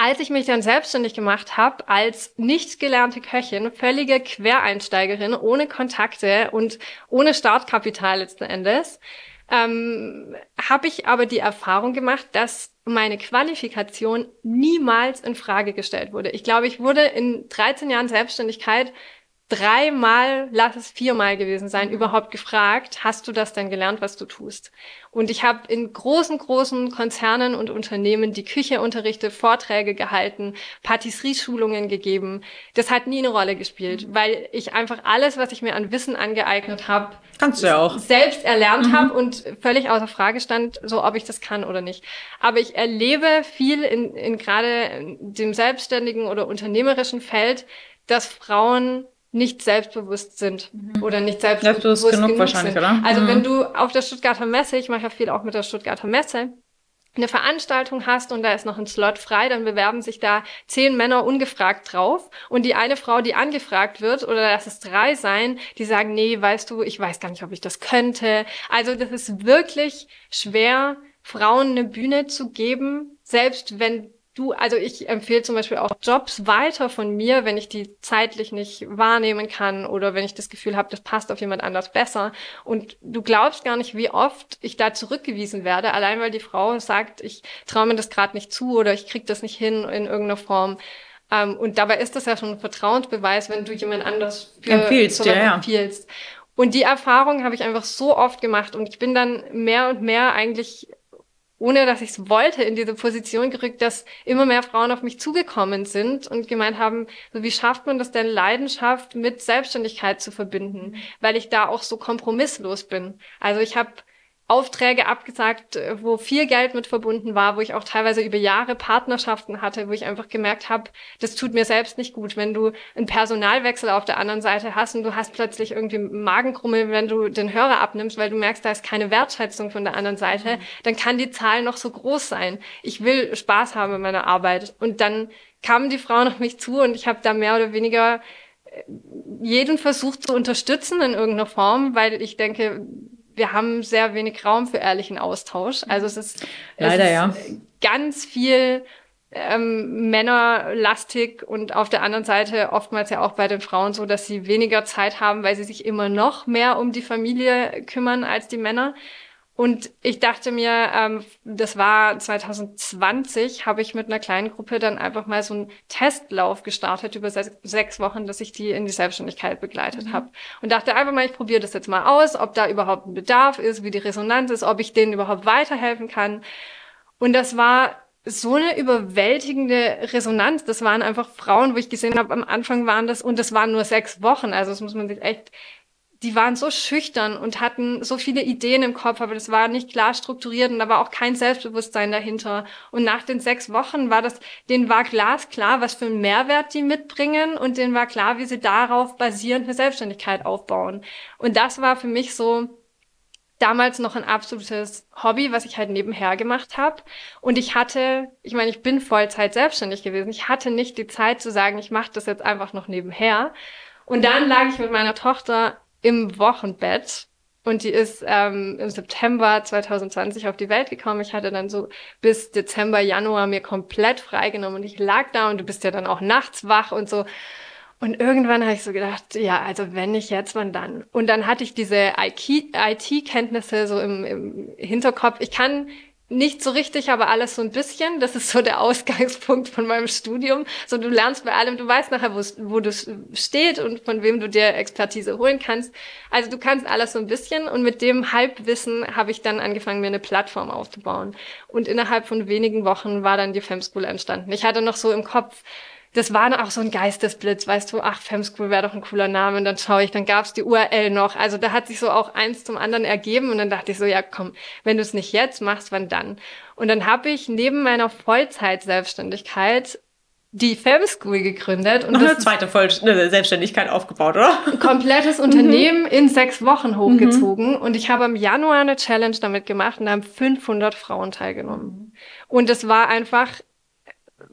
als ich mich dann selbstständig gemacht habe, als nicht gelernte Köchin, völlige Quereinsteigerin, ohne Kontakte und ohne Startkapital letzten Endes, ähm, habe ich aber die Erfahrung gemacht, dass meine Qualifikation niemals in Frage gestellt wurde. Ich glaube, ich wurde in 13 Jahren Selbstständigkeit dreimal, lass es viermal gewesen sein, mhm. überhaupt gefragt, hast du das denn gelernt, was du tust? Und ich habe in großen, großen Konzernen und Unternehmen die Küche unterrichtet, Vorträge gehalten, Patisserie-Schulungen gegeben. Das hat nie eine Rolle gespielt, mhm. weil ich einfach alles, was ich mir an Wissen angeeignet habe, kannst du ja auch selbst erlernt mhm. habe und völlig außer Frage stand, so ob ich das kann oder nicht. Aber ich erlebe viel in, in gerade dem selbstständigen oder unternehmerischen Feld, dass Frauen nicht selbstbewusst sind mhm. oder nicht selbstbewusst, selbstbewusst genug, genug wahrscheinlich, sind. oder? Also mhm. wenn du auf der Stuttgarter Messe, ich mache ja viel auch mit der Stuttgarter Messe, eine Veranstaltung hast und da ist noch ein Slot frei, dann bewerben sich da zehn Männer ungefragt drauf und die eine Frau, die angefragt wird, oder lass es drei sein, die sagen, nee, weißt du, ich weiß gar nicht, ob ich das könnte. Also das ist wirklich schwer, Frauen eine Bühne zu geben, selbst wenn du, also ich empfehle zum Beispiel auch Jobs weiter von mir, wenn ich die zeitlich nicht wahrnehmen kann oder wenn ich das Gefühl habe, das passt auf jemand anders besser. Und du glaubst gar nicht, wie oft ich da zurückgewiesen werde, allein weil die Frau sagt, ich traue mir das gerade nicht zu oder ich krieg das nicht hin in irgendeiner Form. Ähm, und dabei ist das ja schon ein Vertrauensbeweis, wenn du jemand anders für empfiehlst. Ja, ja. empfiehlst. Und die Erfahrung habe ich einfach so oft gemacht und ich bin dann mehr und mehr eigentlich ohne dass ich es wollte, in diese Position gerückt, dass immer mehr Frauen auf mich zugekommen sind und gemeint haben, so wie schafft man das denn, Leidenschaft mit Selbstständigkeit zu verbinden, weil ich da auch so kompromisslos bin. Also ich habe Aufträge abgesagt, äh, wo viel Geld mit verbunden war, wo ich auch teilweise über Jahre Partnerschaften hatte, wo ich einfach gemerkt habe, das tut mir selbst nicht gut, wenn du einen Personalwechsel auf der anderen Seite hast und du hast plötzlich irgendwie Magenkrummel, wenn du den Hörer abnimmst, weil du merkst, da ist keine Wertschätzung von der anderen Seite, dann kann die Zahl noch so groß sein. Ich will Spaß haben in meiner Arbeit. Und dann kamen die Frauen auf mich zu und ich habe da mehr oder weniger äh, jeden versucht zu unterstützen in irgendeiner Form, weil ich denke, wir haben sehr wenig Raum für ehrlichen Austausch. Also es ist, Leider, es ist ja. ganz viel ähm, männerlastig und auf der anderen Seite oftmals ja auch bei den Frauen so, dass sie weniger Zeit haben, weil sie sich immer noch mehr um die Familie kümmern als die Männer. Und ich dachte mir, ähm, das war 2020, habe ich mit einer kleinen Gruppe dann einfach mal so einen Testlauf gestartet über sechs, sechs Wochen, dass ich die in die Selbstständigkeit begleitet mhm. habe. Und dachte einfach mal, ich probiere das jetzt mal aus, ob da überhaupt ein Bedarf ist, wie die Resonanz ist, ob ich denen überhaupt weiterhelfen kann. Und das war so eine überwältigende Resonanz. Das waren einfach Frauen, wo ich gesehen habe, am Anfang waren das, und das waren nur sechs Wochen. Also das muss man sich echt die waren so schüchtern und hatten so viele Ideen im Kopf, aber das war nicht klar strukturiert und da war auch kein Selbstbewusstsein dahinter. Und nach den sechs Wochen war das, denen war glasklar, was für einen Mehrwert die mitbringen und denen war klar, wie sie darauf basierend eine Selbstständigkeit aufbauen. Und das war für mich so damals noch ein absolutes Hobby, was ich halt nebenher gemacht habe. Und ich hatte, ich meine, ich bin Vollzeit selbstständig gewesen. Ich hatte nicht die Zeit zu sagen, ich mache das jetzt einfach noch nebenher. Und dann lag ich mit meiner Tochter im Wochenbett. Und die ist ähm, im September 2020 auf die Welt gekommen. Ich hatte dann so bis Dezember, Januar mir komplett freigenommen und ich lag da und du bist ja dann auch nachts wach und so. Und irgendwann habe ich so gedacht, ja, also wenn nicht jetzt, wann dann? Und dann hatte ich diese IT-Kenntnisse so im, im Hinterkopf. Ich kann nicht so richtig, aber alles so ein bisschen. Das ist so der Ausgangspunkt von meinem Studium. So, du lernst bei allem, du weißt nachher, wo, wo du steht und von wem du dir Expertise holen kannst. Also du kannst alles so ein bisschen und mit dem Halbwissen habe ich dann angefangen, mir eine Plattform aufzubauen. Und innerhalb von wenigen Wochen war dann die Fem School entstanden. Ich hatte noch so im Kopf, das war auch so ein Geistesblitz, weißt du, ach, Femschool wäre doch ein cooler Name. Und dann schaue ich, dann gab's die URL noch. Also da hat sich so auch eins zum anderen ergeben. Und dann dachte ich so, ja komm, wenn du es nicht jetzt machst, wann dann? Und dann habe ich neben meiner Vollzeit-Selbstständigkeit die Femschool gegründet. Und Noch eine zweite Voll Selbstständigkeit aufgebaut, oder? Ein [LAUGHS] komplettes Unternehmen mhm. in sechs Wochen hochgezogen. Mhm. Und ich habe im Januar eine Challenge damit gemacht und da haben 500 Frauen teilgenommen. Und es war einfach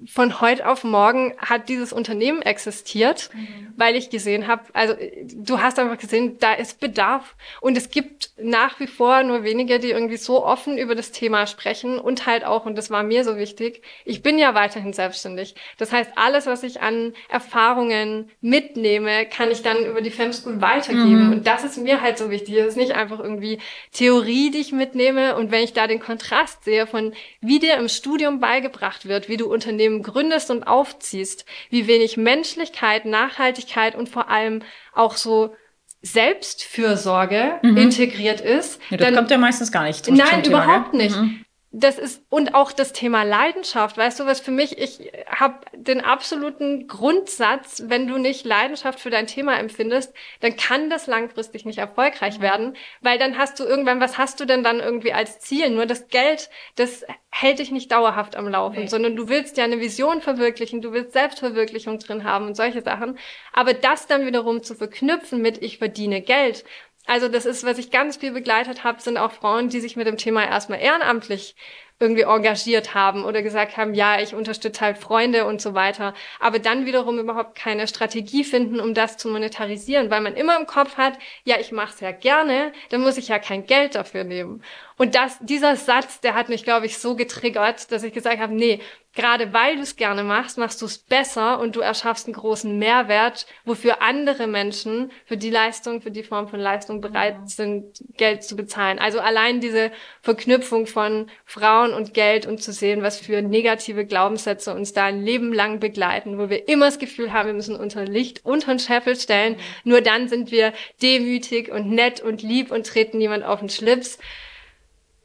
von heute auf morgen hat dieses Unternehmen existiert, mhm. weil ich gesehen habe, also du hast einfach gesehen, da ist Bedarf und es gibt nach wie vor nur wenige, die irgendwie so offen über das Thema sprechen und halt auch, und das war mir so wichtig, ich bin ja weiterhin selbstständig. Das heißt, alles, was ich an Erfahrungen mitnehme, kann ich dann über die Femschool weitergeben mhm. und das ist mir halt so wichtig. Es ist nicht einfach irgendwie Theorie, die ich mitnehme und wenn ich da den Kontrast sehe von wie dir im Studium beigebracht wird, wie du Unternehmen Unternehmen gründest und aufziehst, wie wenig Menschlichkeit, Nachhaltigkeit und vor allem auch so Selbstfürsorge mhm. integriert ist. Ja, das dann, kommt ja meistens gar nicht. Nein, überhaupt nicht. Mhm das ist und auch das Thema Leidenschaft, weißt du, was für mich, ich habe den absoluten Grundsatz, wenn du nicht Leidenschaft für dein Thema empfindest, dann kann das langfristig nicht erfolgreich werden, weil dann hast du irgendwann, was hast du denn dann irgendwie als Ziel? Nur das Geld, das hält dich nicht dauerhaft am Laufen, nee. sondern du willst ja eine Vision verwirklichen, du willst Selbstverwirklichung drin haben und solche Sachen. Aber das dann wiederum zu verknüpfen mit ich verdiene Geld also das ist, was ich ganz viel begleitet habe, sind auch Frauen, die sich mit dem Thema erstmal ehrenamtlich irgendwie engagiert haben oder gesagt haben, ja, ich unterstütze halt Freunde und so weiter, aber dann wiederum überhaupt keine Strategie finden, um das zu monetarisieren, weil man immer im Kopf hat, ja, ich mache es ja gerne, dann muss ich ja kein Geld dafür nehmen. Und das, dieser Satz, der hat mich, glaube ich, so getriggert, dass ich gesagt habe, nee, gerade weil du es gerne machst, machst du es besser und du erschaffst einen großen Mehrwert, wofür andere Menschen für die Leistung, für die Form von Leistung bereit sind, Geld zu bezahlen. Also allein diese Verknüpfung von Frauen und Geld und zu sehen, was für negative Glaubenssätze uns da ein Leben lang begleiten, wo wir immer das Gefühl haben, wir müssen unter Licht, unter den Scheffel stellen. Nur dann sind wir demütig und nett und lieb und treten niemand auf den Schlips.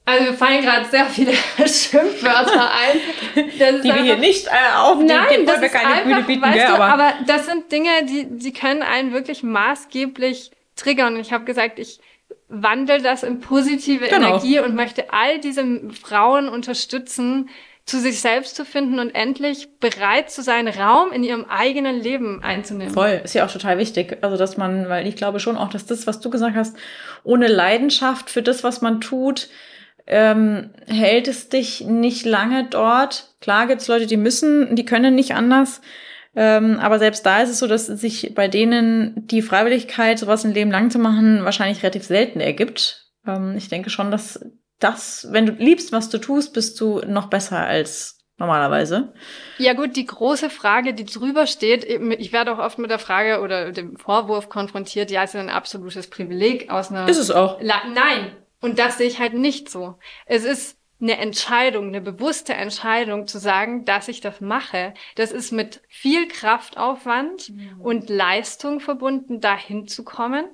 Also wir fallen gerade sehr viele [LAUGHS] Schimpfwörter ein. die wir hier nicht äh, aufnehmen, Nein, das ist keine einfach, bieten, weißt du, aber, aber das sind Dinge, die, die können einen wirklich maßgeblich triggern. Ich habe gesagt, ich wandle das in positive genau. Energie und möchte all diese Frauen unterstützen, zu sich selbst zu finden und endlich bereit zu sein, Raum in ihrem eigenen Leben einzunehmen. Voll, ist ja auch total wichtig. Also, dass man, weil ich glaube schon auch, dass das, was du gesagt hast, ohne Leidenschaft für das, was man tut, ähm, hält es dich nicht lange dort. Klar gibt's Leute, die müssen, die können nicht anders. Ähm, aber selbst da ist es so, dass sich bei denen die Freiwilligkeit, sowas ein Leben lang zu machen, wahrscheinlich relativ selten ergibt. Ähm, ich denke schon, dass das, wenn du liebst, was du tust, bist du noch besser als normalerweise. Ja gut, die große Frage, die drüber steht, ich werde auch oft mit der Frage oder dem Vorwurf konfrontiert, ja, es ist ein absolutes Privileg aus einer... Ist es auch? La Nein, und das sehe ich halt nicht so. Es ist eine Entscheidung, eine bewusste Entscheidung zu sagen, dass ich das mache. Das ist mit viel Kraftaufwand mhm. und Leistung verbunden, dahin zu kommen.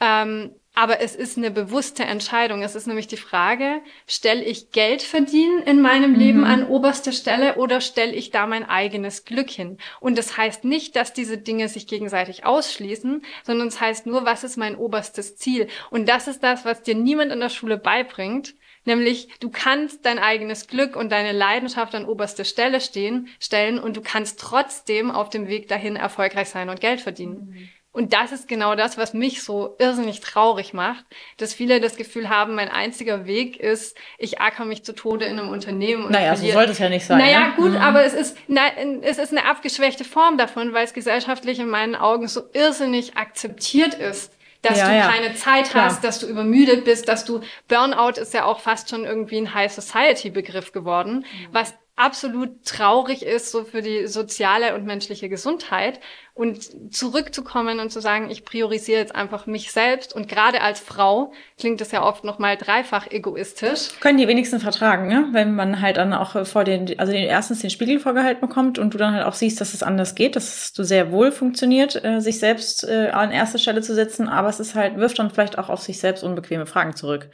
Ähm, aber es ist eine bewusste Entscheidung. Es ist nämlich die Frage, stelle ich Geld verdienen in meinem mhm. Leben an oberste Stelle oder stelle ich da mein eigenes Glück hin? Und das heißt nicht, dass diese Dinge sich gegenseitig ausschließen, sondern es heißt nur, was ist mein oberstes Ziel? Und das ist das, was dir niemand in der Schule beibringt. Nämlich, du kannst dein eigenes Glück und deine Leidenschaft an oberste Stelle stehen, stellen und du kannst trotzdem auf dem Weg dahin erfolgreich sein und Geld verdienen. Mhm. Und das ist genau das, was mich so irrsinnig traurig macht, dass viele das Gefühl haben, mein einziger Weg ist, ich acker mich zu Tode in einem Unternehmen. Und naja, so sollte es ja nicht sein. Naja, ne? gut, mhm. aber es ist, na, es ist eine abgeschwächte Form davon, weil es gesellschaftlich in meinen Augen so irrsinnig akzeptiert ist dass ja, du ja. keine Zeit Klar. hast, dass du übermüdet bist, dass du Burnout ist ja auch fast schon irgendwie ein High Society Begriff geworden, mhm. was absolut traurig ist, so für die soziale und menschliche Gesundheit. Und zurückzukommen und zu sagen, ich priorisiere jetzt einfach mich selbst. Und gerade als Frau klingt das ja oft nochmal dreifach egoistisch. Können die wenigsten vertragen, ne? wenn man halt dann auch vor den, also den erstens den Spiegel vorgehalten bekommt und du dann halt auch siehst, dass es anders geht, dass du sehr wohl funktioniert, äh, sich selbst äh, an erste Stelle zu setzen. Aber es ist halt, wirft dann vielleicht auch auf sich selbst unbequeme Fragen zurück.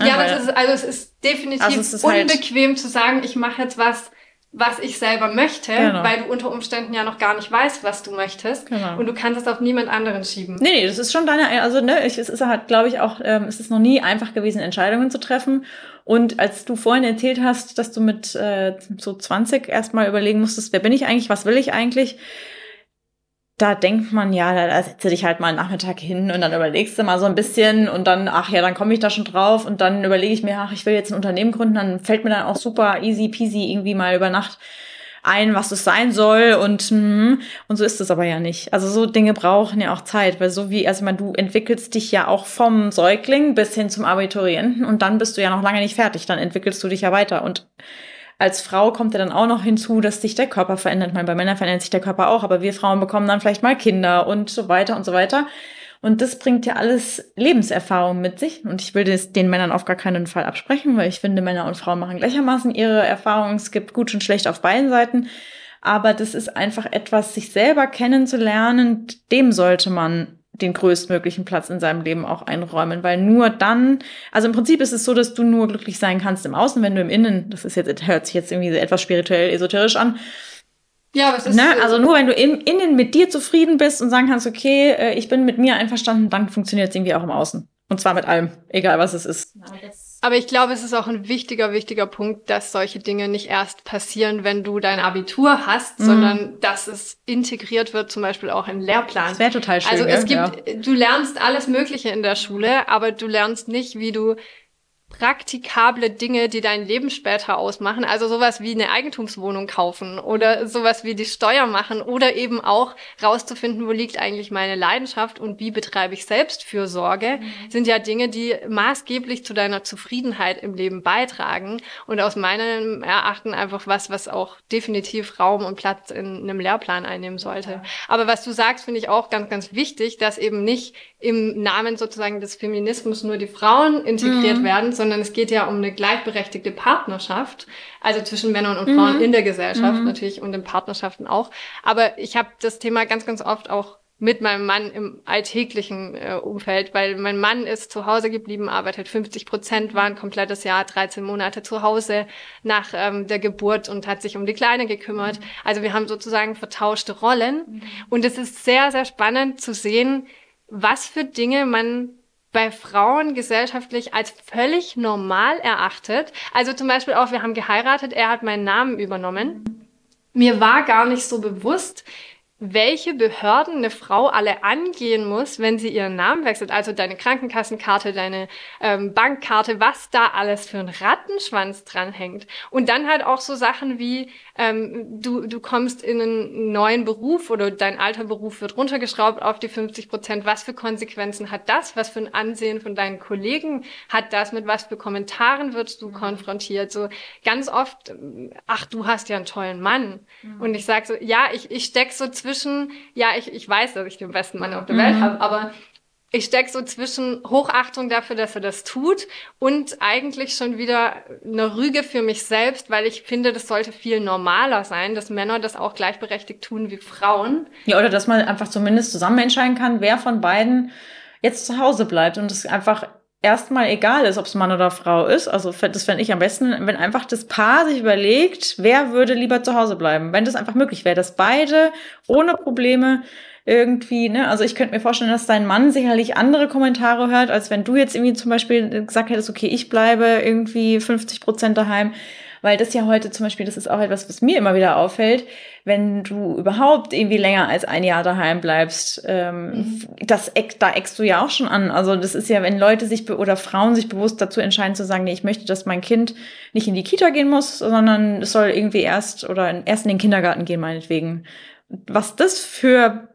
Ne? Ja, das ist, also es ist definitiv also es ist halt unbequem halt zu sagen, ich mache jetzt was, was ich selber möchte, genau. weil du unter Umständen ja noch gar nicht weißt, was du möchtest. Genau. Und du kannst es auf niemand anderen schieben. Nee, nee, das ist schon deine, also ne, ich, es ist halt, glaube ich, auch, ähm, es ist noch nie einfach gewesen, Entscheidungen zu treffen. Und als du vorhin erzählt hast, dass du mit äh, so 20 erstmal überlegen musstest, wer bin ich eigentlich, was will ich eigentlich, da denkt man, ja, da setze dich halt mal einen Nachmittag hin und dann überlegst du mal so ein bisschen und dann, ach ja, dann komme ich da schon drauf und dann überlege ich mir, ach, ich will jetzt ein Unternehmen gründen, dann fällt mir dann auch super easy peasy irgendwie mal über Nacht ein, was es sein soll und hm, und so ist es aber ja nicht. Also so Dinge brauchen ja auch Zeit, weil so wie also man du entwickelst dich ja auch vom Säugling bis hin zum Abiturienten und dann bist du ja noch lange nicht fertig, dann entwickelst du dich ja weiter und als Frau kommt ja dann auch noch hinzu, dass sich der Körper verändert. Meine, bei Männern verändert sich der Körper auch, aber wir Frauen bekommen dann vielleicht mal Kinder und so weiter und so weiter. Und das bringt ja alles Lebenserfahrung mit sich. Und ich will das den Männern auf gar keinen Fall absprechen, weil ich finde, Männer und Frauen machen gleichermaßen ihre Erfahrungen. Es gibt gut und schlecht auf beiden Seiten. Aber das ist einfach etwas, sich selber kennenzulernen. Dem sollte man den größtmöglichen Platz in seinem Leben auch einräumen, weil nur dann, also im Prinzip ist es so, dass du nur glücklich sein kannst im Außen, wenn du im Innen, das ist jetzt, hört sich jetzt irgendwie etwas spirituell, esoterisch an, ja, was ist ne? Also nur wenn du im Innen mit dir zufrieden bist und sagen kannst, okay, äh, ich bin mit mir einverstanden, dann funktioniert es irgendwie auch im Außen. Und zwar mit allem, egal was es ist. Aber ich glaube, es ist auch ein wichtiger, wichtiger Punkt, dass solche Dinge nicht erst passieren, wenn du dein Abitur hast, mhm. sondern dass es integriert wird, zum Beispiel auch im Lehrplan. Das wäre total schön. Also es gibt, ja. du lernst alles Mögliche in der Schule, aber du lernst nicht, wie du praktikable Dinge, die dein Leben später ausmachen. Also sowas wie eine Eigentumswohnung kaufen oder sowas wie die Steuer machen oder eben auch rauszufinden, wo liegt eigentlich meine Leidenschaft und wie betreibe ich Selbstfürsorge, mhm. sind ja Dinge, die maßgeblich zu deiner Zufriedenheit im Leben beitragen und aus meinem Erachten einfach was, was auch definitiv Raum und Platz in einem Lehrplan einnehmen sollte. Aber was du sagst, finde ich auch ganz, ganz wichtig, dass eben nicht im Namen sozusagen des Feminismus nur die Frauen integriert mhm. werden, sondern es geht ja um eine gleichberechtigte Partnerschaft, also zwischen Männern und Frauen mhm. in der Gesellschaft mhm. natürlich und in Partnerschaften auch. Aber ich habe das Thema ganz, ganz oft auch mit meinem Mann im alltäglichen äh, Umfeld, weil mein Mann ist zu Hause geblieben, arbeitet 50 Prozent, war ein komplettes Jahr, 13 Monate zu Hause nach ähm, der Geburt und hat sich um die Kleine gekümmert. Mhm. Also wir haben sozusagen vertauschte Rollen. Mhm. Und es ist sehr, sehr spannend zu sehen, was für Dinge man bei Frauen gesellschaftlich als völlig normal erachtet. Also zum Beispiel auch, wir haben geheiratet, er hat meinen Namen übernommen. Mir war gar nicht so bewusst, welche Behörden eine Frau alle angehen muss, wenn sie ihren Namen wechselt. Also deine Krankenkassenkarte, deine ähm, Bankkarte, was da alles für ein Rattenschwanz dranhängt. Und dann halt auch so Sachen wie, ähm, du, du kommst in einen neuen Beruf oder dein alter Beruf wird runtergeschraubt auf die 50 Prozent. Was für Konsequenzen hat das? Was für ein Ansehen von deinen Kollegen hat das? Mit was für Kommentaren wirst du konfrontiert? So ganz oft, ach, du hast ja einen tollen Mann. Mhm. Und ich sage so, ja, ich, ich steck so zwischen ja, ich, ich weiß, dass ich den besten Mann auf der mhm. Welt habe, aber ich steck so zwischen Hochachtung dafür, dass er das tut und eigentlich schon wieder eine Rüge für mich selbst, weil ich finde, das sollte viel normaler sein, dass Männer das auch gleichberechtigt tun wie Frauen. Ja, oder dass man einfach zumindest zusammen entscheiden kann, wer von beiden jetzt zu Hause bleibt und es einfach erstmal egal ist, ob es Mann oder Frau ist. Also das fände ich am besten, wenn einfach das Paar sich überlegt, wer würde lieber zu Hause bleiben. Wenn das einfach möglich wäre, dass beide ohne Probleme irgendwie, ne, also ich könnte mir vorstellen, dass dein Mann sicherlich andere Kommentare hört, als wenn du jetzt irgendwie zum Beispiel gesagt hättest, okay, ich bleibe irgendwie 50 Prozent daheim weil das ja heute zum Beispiel, das ist auch etwas, was mir immer wieder auffällt, wenn du überhaupt irgendwie länger als ein Jahr daheim bleibst, ähm, mhm. das da eckst du ja auch schon an. Also das ist ja, wenn Leute sich oder Frauen sich bewusst dazu entscheiden zu sagen, nee, ich möchte, dass mein Kind nicht in die Kita gehen muss, sondern es soll irgendwie erst oder erst in den Kindergarten gehen, meinetwegen. Was das für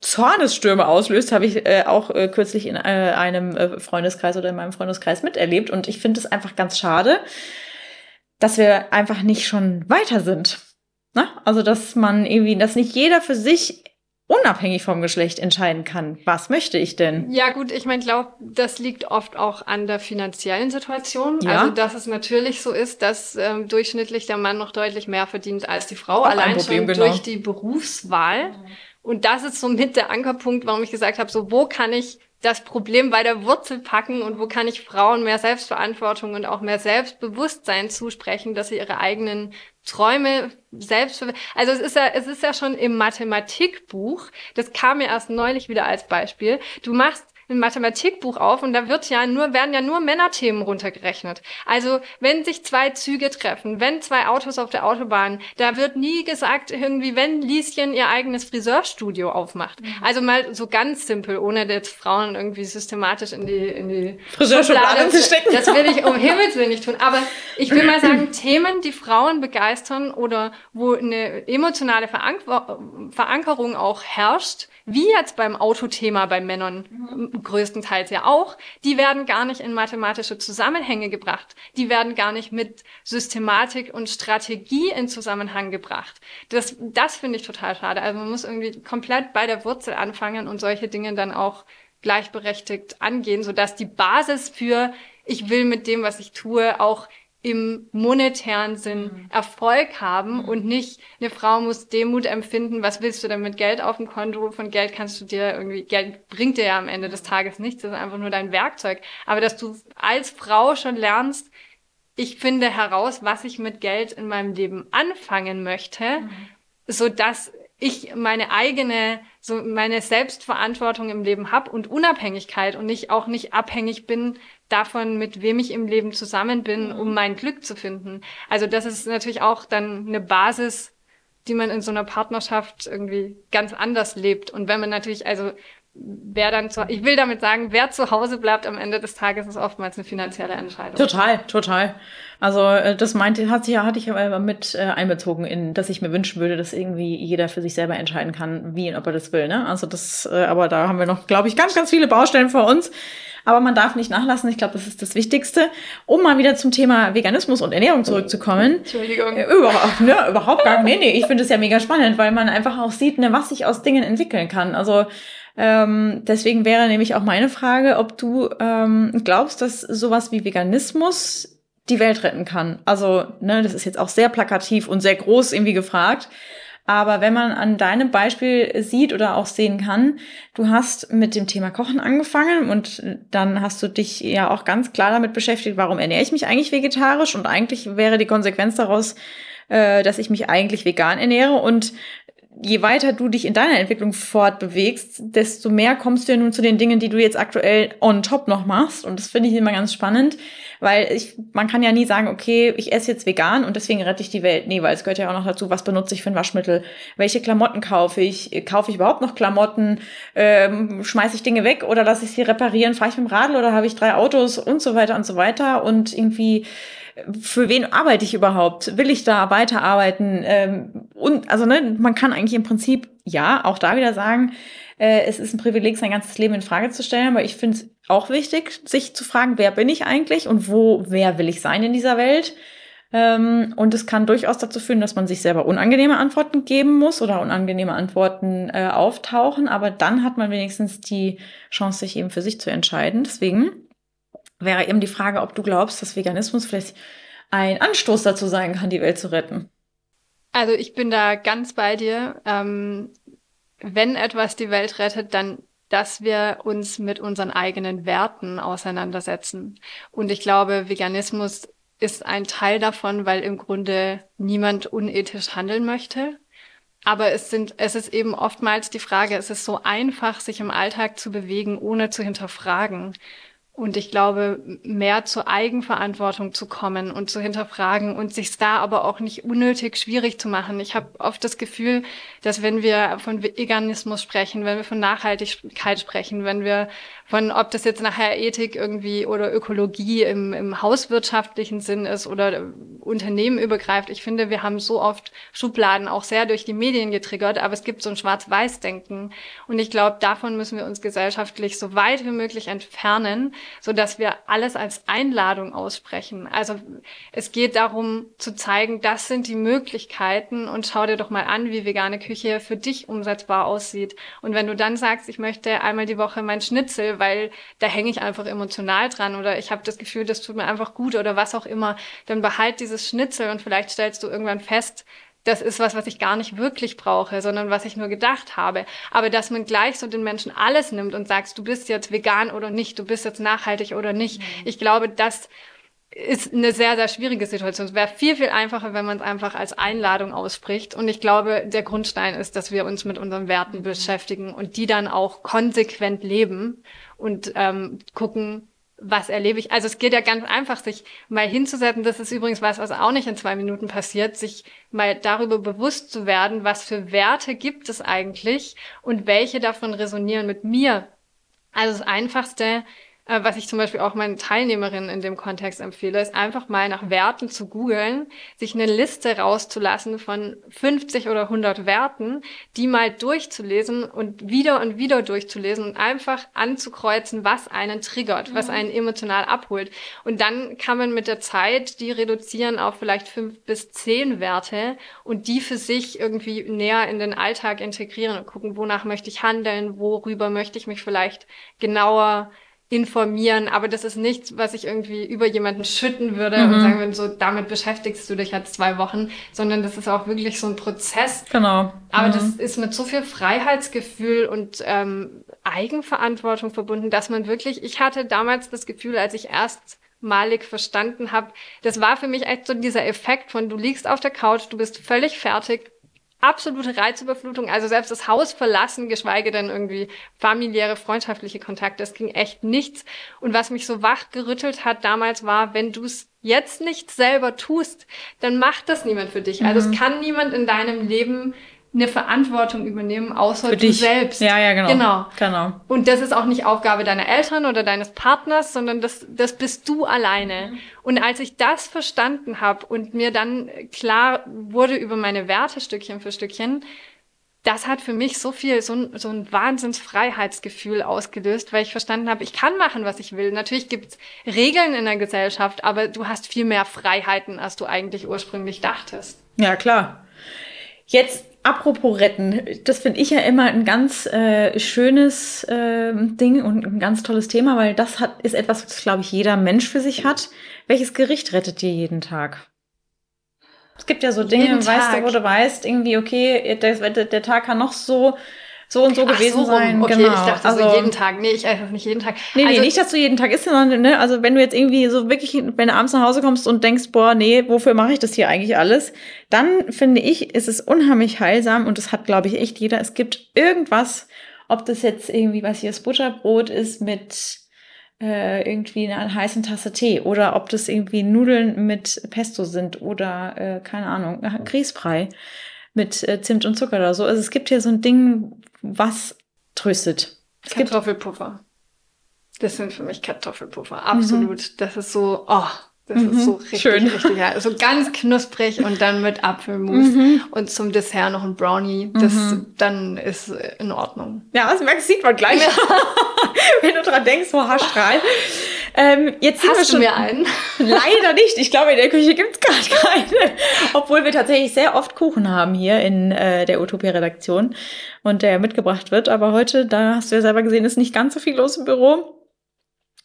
Zornesstürme auslöst, habe ich äh, auch äh, kürzlich in äh, einem äh, Freundeskreis oder in meinem Freundeskreis miterlebt. Und ich finde es einfach ganz schade, dass wir einfach nicht schon weiter sind. Ne? Also, dass man irgendwie, dass nicht jeder für sich unabhängig vom Geschlecht entscheiden kann. Was möchte ich denn? Ja, gut, ich meine, glaube, das liegt oft auch an der finanziellen Situation. Ja. Also, dass es natürlich so ist, dass ähm, durchschnittlich der Mann noch deutlich mehr verdient als die Frau, auch allein Problem, schon genau. durch die Berufswahl. Und das ist so mit der Ankerpunkt, warum ich gesagt habe, so wo kann ich das Problem bei der Wurzel packen und wo kann ich Frauen mehr Selbstverantwortung und auch mehr Selbstbewusstsein zusprechen, dass sie ihre eigenen Träume selbst, also es ist ja, es ist ja schon im Mathematikbuch, das kam mir erst neulich wieder als Beispiel. Du machst ein Mathematikbuch auf und da wird ja nur, werden ja nur Männerthemen runtergerechnet. Also, wenn sich zwei Züge treffen, wenn zwei Autos auf der Autobahn, da wird nie gesagt, irgendwie, wenn Lieschen ihr eigenes Friseurstudio aufmacht. Mhm. Also mal so ganz simpel, ohne jetzt Frauen irgendwie systematisch in die, in die Friseurschublade zu stecken. Das will ich um [LAUGHS] Himmels Willen nicht tun. Aber ich will mal sagen, Themen, die Frauen begeistern oder wo eine emotionale Veranker Verankerung auch herrscht, wie jetzt beim Autothema bei Männern mhm. größtenteils ja auch, die werden gar nicht in mathematische Zusammenhänge gebracht. Die werden gar nicht mit Systematik und Strategie in Zusammenhang gebracht. Das, das finde ich total schade. Also man muss irgendwie komplett bei der Wurzel anfangen und solche Dinge dann auch gleichberechtigt angehen, sodass die Basis für ich will mit dem, was ich tue, auch im monetären Sinn mhm. Erfolg haben mhm. und nicht eine Frau muss Demut empfinden, was willst du denn mit Geld auf dem Konto? Von Geld kannst du dir irgendwie, Geld bringt dir ja am Ende des Tages nichts, das ist einfach nur dein Werkzeug. Aber dass du als Frau schon lernst, ich finde heraus, was ich mit Geld in meinem Leben anfangen möchte, mhm. so dass ich meine eigene, so meine Selbstverantwortung im Leben habe und Unabhängigkeit und ich auch nicht abhängig bin davon, mit wem ich im Leben zusammen bin, um mein Glück zu finden. Also das ist natürlich auch dann eine Basis, die man in so einer Partnerschaft irgendwie ganz anders lebt. Und wenn man natürlich, also wer dann zu, ich will damit sagen, wer zu Hause bleibt am Ende des Tages, ist oftmals eine finanzielle Entscheidung. Total, total. Also äh, das meinte, hat sich ja, hatte ich aber mit äh, einbezogen, in, dass ich mir wünschen würde, dass irgendwie jeder für sich selber entscheiden kann, wie und ob er das will. Ne? Also das, äh, aber da haben wir noch, glaube ich, ganz, ganz viele Baustellen vor uns. Aber man darf nicht nachlassen. Ich glaube, das ist das Wichtigste. Um mal wieder zum Thema Veganismus und Ernährung zurückzukommen. Entschuldigung. Äh, überhaupt, ne, überhaupt gar nicht. Nee, nee, ich finde es ja mega spannend, weil man einfach auch sieht, ne, was sich aus Dingen entwickeln kann. Also ähm, deswegen wäre nämlich auch meine Frage, ob du ähm, glaubst, dass sowas wie Veganismus die Welt retten kann. Also, ne, das ist jetzt auch sehr plakativ und sehr groß irgendwie gefragt. Aber wenn man an deinem Beispiel sieht oder auch sehen kann, du hast mit dem Thema Kochen angefangen und dann hast du dich ja auch ganz klar damit beschäftigt, warum ernähre ich mich eigentlich vegetarisch und eigentlich wäre die Konsequenz daraus, äh, dass ich mich eigentlich vegan ernähre und je weiter du dich in deiner Entwicklung fortbewegst, desto mehr kommst du ja nun zu den Dingen, die du jetzt aktuell on top noch machst. Und das finde ich immer ganz spannend, weil ich, man kann ja nie sagen, okay, ich esse jetzt vegan und deswegen rette ich die Welt. Nee, weil es gehört ja auch noch dazu, was benutze ich für ein Waschmittel, welche Klamotten kaufe ich, kaufe ich überhaupt noch Klamotten, ähm, schmeiße ich Dinge weg oder lasse ich sie reparieren, fahre ich mit dem Radl oder habe ich drei Autos? Und so weiter und so weiter. Und irgendwie für wen arbeite ich überhaupt? Will ich da weiterarbeiten? Ähm, und also ne, man kann eigentlich im Prinzip ja auch da wieder sagen, äh, es ist ein Privileg, sein ganzes Leben in Frage zu stellen, aber ich finde es auch wichtig, sich zu fragen, wer bin ich eigentlich und wo, wer will ich sein in dieser Welt? Ähm, und es kann durchaus dazu führen, dass man sich selber unangenehme Antworten geben muss oder unangenehme Antworten äh, auftauchen, aber dann hat man wenigstens die Chance, sich eben für sich zu entscheiden. Deswegen wäre eben die Frage, ob du glaubst, dass Veganismus vielleicht ein Anstoß dazu sein kann, die Welt zu retten. Also ich bin da ganz bei dir. Ähm, wenn etwas die Welt rettet, dann dass wir uns mit unseren eigenen Werten auseinandersetzen. Und ich glaube, Veganismus ist ein Teil davon, weil im Grunde niemand unethisch handeln möchte. Aber es sind, es ist eben oftmals die Frage, es ist so einfach, sich im Alltag zu bewegen, ohne zu hinterfragen. Und ich glaube, mehr zur Eigenverantwortung zu kommen und zu hinterfragen und sich da aber auch nicht unnötig schwierig zu machen. Ich habe oft das Gefühl, dass wenn wir von Veganismus sprechen, wenn wir von Nachhaltigkeit sprechen, wenn wir von ob das jetzt nachher Ethik irgendwie oder Ökologie im, im hauswirtschaftlichen Sinn ist oder Unternehmen übergreift. Ich finde, wir haben so oft Schubladen auch sehr durch die Medien getriggert, aber es gibt so ein Schwarz-Weiß-Denken. Und ich glaube, davon müssen wir uns gesellschaftlich so weit wie möglich entfernen, so dass wir alles als Einladung aussprechen. Also es geht darum zu zeigen, das sind die Möglichkeiten und schau dir doch mal an, wie vegane Küche für dich umsetzbar aussieht. Und wenn du dann sagst, ich möchte einmal die Woche mein Schnitzel weil da hänge ich einfach emotional dran oder ich habe das Gefühl, das tut mir einfach gut oder was auch immer, dann behalt dieses Schnitzel und vielleicht stellst du irgendwann fest, das ist was, was ich gar nicht wirklich brauche, sondern was ich nur gedacht habe. Aber dass man gleich so den Menschen alles nimmt und sagst, du bist jetzt vegan oder nicht, du bist jetzt nachhaltig oder nicht. Mhm. Ich glaube, das ist eine sehr, sehr schwierige Situation. Es wäre viel, viel einfacher, wenn man es einfach als Einladung ausspricht. Und ich glaube, der Grundstein ist, dass wir uns mit unseren Werten beschäftigen und die dann auch konsequent leben und ähm, gucken, was erlebe ich. Also es geht ja ganz einfach, sich mal hinzusetzen. Das ist übrigens was, was auch nicht in zwei Minuten passiert, sich mal darüber bewusst zu werden, was für Werte gibt es eigentlich und welche davon resonieren mit mir. Also das Einfachste äh, was ich zum Beispiel auch meinen Teilnehmerinnen in dem Kontext empfehle, ist einfach mal nach Werten zu googeln, sich eine Liste rauszulassen von 50 oder 100 Werten, die mal durchzulesen und wieder und wieder durchzulesen und einfach anzukreuzen, was einen triggert, was mhm. einen emotional abholt. Und dann kann man mit der Zeit die reduzieren auf vielleicht fünf bis zehn Werte und die für sich irgendwie näher in den Alltag integrieren und gucken, wonach möchte ich handeln, worüber möchte ich mich vielleicht genauer informieren, aber das ist nichts, was ich irgendwie über jemanden schütten würde mhm. und sagen würde, so damit beschäftigst du dich jetzt zwei Wochen, sondern das ist auch wirklich so ein Prozess. Genau. Aber mhm. das ist mit so viel Freiheitsgefühl und ähm, Eigenverantwortung verbunden, dass man wirklich, ich hatte damals das Gefühl, als ich erst malig verstanden habe, das war für mich echt so dieser Effekt von, du liegst auf der Couch, du bist völlig fertig, absolute Reizüberflutung, also selbst das Haus verlassen, geschweige denn irgendwie familiäre, freundschaftliche Kontakte, das ging echt nichts. Und was mich so wach gerüttelt hat damals war, wenn du es jetzt nicht selber tust, dann macht das niemand für dich. Also es mhm. kann niemand in deinem Leben eine Verantwortung übernehmen, außer Für du dich. selbst. Ja, ja, genau. Genau. genau. Und das ist auch nicht Aufgabe deiner Eltern oder deines Partners, sondern das, das bist du alleine. Mhm. Und als ich das verstanden habe und mir dann klar wurde über meine Werte Stückchen für Stückchen, das hat für mich so viel, so ein, so ein Wahnsinnsfreiheitsgefühl ausgelöst, weil ich verstanden habe, ich kann machen, was ich will. Natürlich gibt's Regeln in der Gesellschaft, aber du hast viel mehr Freiheiten, als du eigentlich ursprünglich dachtest. Ja, klar. Jetzt Apropos retten, das finde ich ja immer ein ganz äh, schönes äh, Ding und ein ganz tolles Thema, weil das hat, ist etwas, was, glaube ich, jeder Mensch für sich hat. Welches Gericht rettet dir jeden Tag? Es gibt ja so Dinge, weißt du, wo du weißt, irgendwie, okay, der, der Tag kann noch so so und so Ach, gewesen so sein. Okay, genau. ich dachte also, so jeden Tag. Nee, ich einfach nicht jeden Tag. Nee, also, nee, nicht, dass du jeden Tag isst, sondern, ne, also wenn du jetzt irgendwie so wirklich, wenn du abends nach Hause kommst und denkst, boah, nee, wofür mache ich das hier eigentlich alles? Dann finde ich, ist es unheimlich heilsam und das hat, glaube ich, echt jeder. Es gibt irgendwas, ob das jetzt irgendwie, was hier das Butterbrot ist mit äh, irgendwie einer heißen Tasse Tee oder ob das irgendwie Nudeln mit Pesto sind oder äh, keine Ahnung, Grießbrei mit äh, Zimt und Zucker oder so. Also es gibt hier so ein Ding, was tröstet. Es Kartoffelpuffer. Das sind für mich Kartoffelpuffer. Absolut. Mhm. Das ist so, oh, das mhm. ist so richtig, Schön. richtig, ja. So ganz knusprig und dann mit Apfelmus mhm. und zum Dessert noch ein Brownie. Das, mhm. dann ist in Ordnung. Ja, das merkst, sieht man gleich. [LAUGHS] Wenn du dran denkst, so haarstrahl. Ähm, jetzt Hast wir schon, du mir einen? [LAUGHS] Leider nicht. Ich glaube, in der Küche gibt's gar keine. Obwohl wir tatsächlich sehr oft Kuchen haben hier in äh, der Utopia-Redaktion und der mitgebracht wird. Aber heute, da hast du ja selber gesehen, ist nicht ganz so viel los im Büro.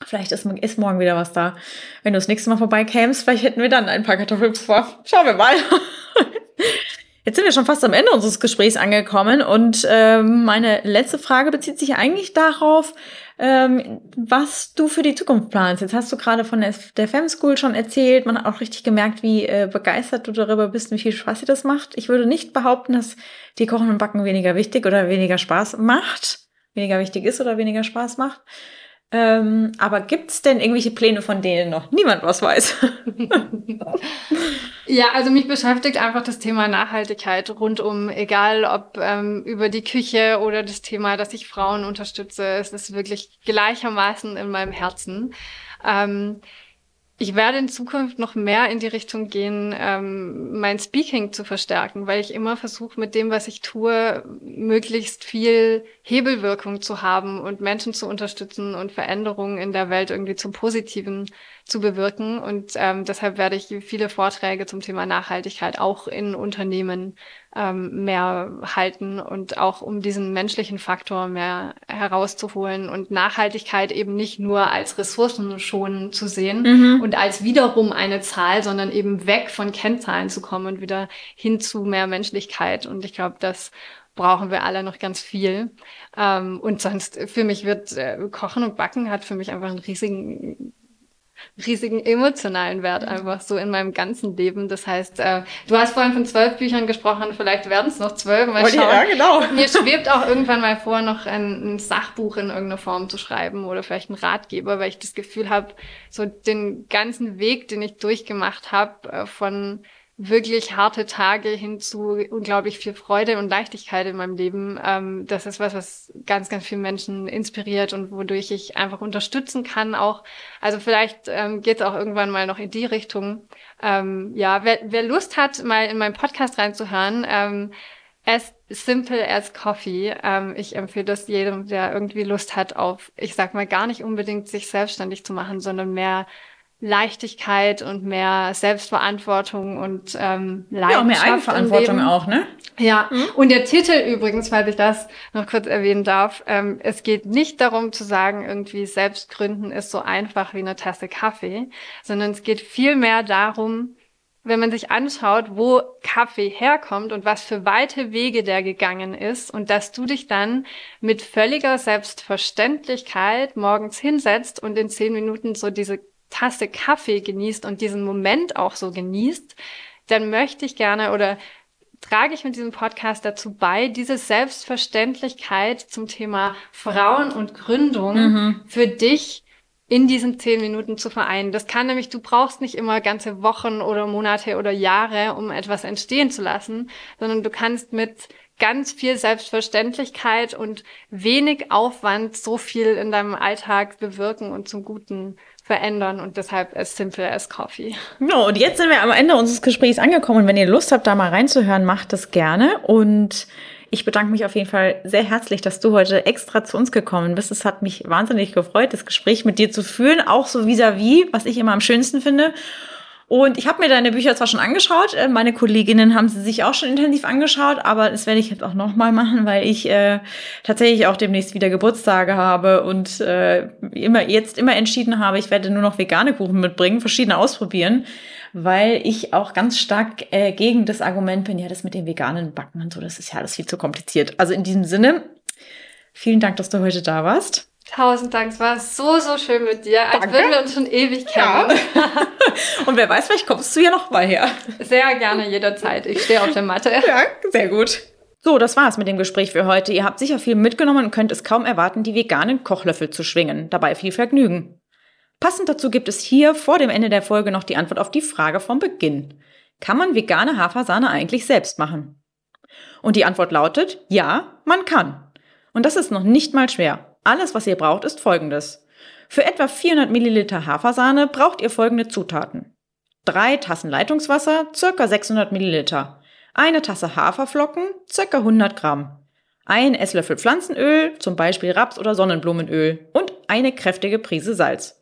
Vielleicht ist, ist morgen wieder was da. Wenn du das nächste Mal vorbeikämst, vielleicht hätten wir dann ein paar Kartoffelpuffer. Schauen wir mal. [LAUGHS] Jetzt sind wir schon fast am Ende unseres Gesprächs angekommen und ähm, meine letzte Frage bezieht sich eigentlich darauf, ähm, was du für die Zukunft planst. Jetzt hast du gerade von der, der Fem School schon erzählt. Man hat auch richtig gemerkt, wie äh, begeistert du darüber bist und wie viel Spaß dir das macht. Ich würde nicht behaupten, dass die Kochen und Backen weniger wichtig oder weniger Spaß macht, weniger wichtig ist oder weniger Spaß macht. Ähm, aber gibt's denn irgendwelche Pläne, von denen noch niemand was weiß? [LAUGHS] ja, also mich beschäftigt einfach das Thema Nachhaltigkeit rundum, egal ob ähm, über die Küche oder das Thema, dass ich Frauen unterstütze. Es ist wirklich gleichermaßen in meinem Herzen. Ähm, ich werde in Zukunft noch mehr in die Richtung gehen, ähm, mein Speaking zu verstärken, weil ich immer versuche, mit dem, was ich tue, möglichst viel Hebelwirkung zu haben und Menschen zu unterstützen und Veränderungen in der Welt irgendwie zum Positiven zu bewirken. Und ähm, deshalb werde ich viele Vorträge zum Thema Nachhaltigkeit auch in Unternehmen ähm, mehr halten und auch um diesen menschlichen Faktor mehr herauszuholen und Nachhaltigkeit eben nicht nur als Ressourcenschonen zu sehen mhm. und als wiederum eine Zahl, sondern eben weg von Kennzahlen zu kommen und wieder hin zu mehr Menschlichkeit. Und ich glaube, das brauchen wir alle noch ganz viel. Ähm, und sonst für mich wird äh, Kochen und Backen hat für mich einfach einen riesigen riesigen emotionalen Wert einfach so in meinem ganzen Leben. Das heißt, äh, du hast vorhin von zwölf Büchern gesprochen, vielleicht werden es noch zwölf. Mal schauen. Ja, genau. [LAUGHS] Mir schwebt auch irgendwann mal vor, noch ein, ein Sachbuch in irgendeiner Form zu schreiben oder vielleicht ein Ratgeber, weil ich das Gefühl habe, so den ganzen Weg, den ich durchgemacht habe, äh, von wirklich harte Tage hin zu unglaublich viel Freude und Leichtigkeit in meinem Leben. Ähm, das ist was, was ganz, ganz viele Menschen inspiriert und wodurch ich einfach unterstützen kann auch. Also vielleicht ähm, geht es auch irgendwann mal noch in die Richtung. Ähm, ja, wer, wer Lust hat, mal in meinen Podcast reinzuhören, ähm, as simple as coffee. Ähm, ich empfehle das jedem, der irgendwie Lust hat auf, ich sag mal, gar nicht unbedingt sich selbstständig zu machen, sondern mehr Leichtigkeit und mehr Selbstverantwortung und ähm, Leidenschaft. Ja, mehr Eigenverantwortung auch, ne? Ja, mhm. und der Titel übrigens, falls ich das noch kurz erwähnen darf, ähm, es geht nicht darum zu sagen, irgendwie Selbstgründen ist so einfach wie eine Tasse Kaffee, sondern es geht vielmehr darum, wenn man sich anschaut, wo Kaffee herkommt und was für weite Wege der gegangen ist und dass du dich dann mit völliger Selbstverständlichkeit morgens hinsetzt und in zehn Minuten so diese Tasse Kaffee genießt und diesen Moment auch so genießt, dann möchte ich gerne oder trage ich mit diesem Podcast dazu bei, diese Selbstverständlichkeit zum Thema Frauen und Gründung mhm. für dich in diesen zehn Minuten zu vereinen. Das kann nämlich, du brauchst nicht immer ganze Wochen oder Monate oder Jahre, um etwas entstehen zu lassen, sondern du kannst mit ganz viel Selbstverständlichkeit und wenig Aufwand so viel in deinem Alltag bewirken und zum Guten verändern und deshalb as simple as coffee. No, und jetzt sind wir am Ende unseres Gesprächs angekommen und wenn ihr Lust habt, da mal reinzuhören, macht das gerne und ich bedanke mich auf jeden Fall sehr herzlich, dass du heute extra zu uns gekommen bist. Es hat mich wahnsinnig gefreut, das Gespräch mit dir zu führen, auch so vis-à-vis, -vis, was ich immer am schönsten finde. Und ich habe mir deine Bücher zwar schon angeschaut, äh, meine Kolleginnen haben sie sich auch schon intensiv angeschaut, aber das werde ich jetzt auch nochmal machen, weil ich äh, tatsächlich auch demnächst wieder Geburtstage habe und äh, immer jetzt immer entschieden habe, ich werde nur noch vegane Kuchen mitbringen, verschiedene ausprobieren, weil ich auch ganz stark äh, gegen das Argument bin, ja, das mit dem veganen Backen und so, das ist ja alles viel zu kompliziert. Also in diesem Sinne, vielen Dank, dass du heute da warst. Tausend Dank, es war so, so schön mit dir, als Danke. würden wir uns schon ewig kennen. Ja. [LAUGHS] Und wer weiß, vielleicht kommst du ja noch mal her. Sehr gerne, jederzeit. Ich stehe auf der Matte. [LAUGHS] Ja, sehr gut. So, das war's mit dem Gespräch für heute. Ihr habt sicher viel mitgenommen und könnt es kaum erwarten, die veganen Kochlöffel zu schwingen. Dabei viel Vergnügen. Passend dazu gibt es hier vor dem Ende der Folge noch die Antwort auf die Frage vom Beginn. Kann man vegane Hafersahne eigentlich selbst machen? Und die Antwort lautet, ja, man kann. Und das ist noch nicht mal schwer. Alles, was ihr braucht, ist folgendes. Für etwa 400 Milliliter Hafersahne braucht ihr folgende Zutaten. Drei Tassen Leitungswasser, circa 600 Milliliter. Eine Tasse Haferflocken, circa 100 Gramm. Ein Esslöffel Pflanzenöl, zum Beispiel Raps- oder Sonnenblumenöl. Und eine kräftige Prise Salz.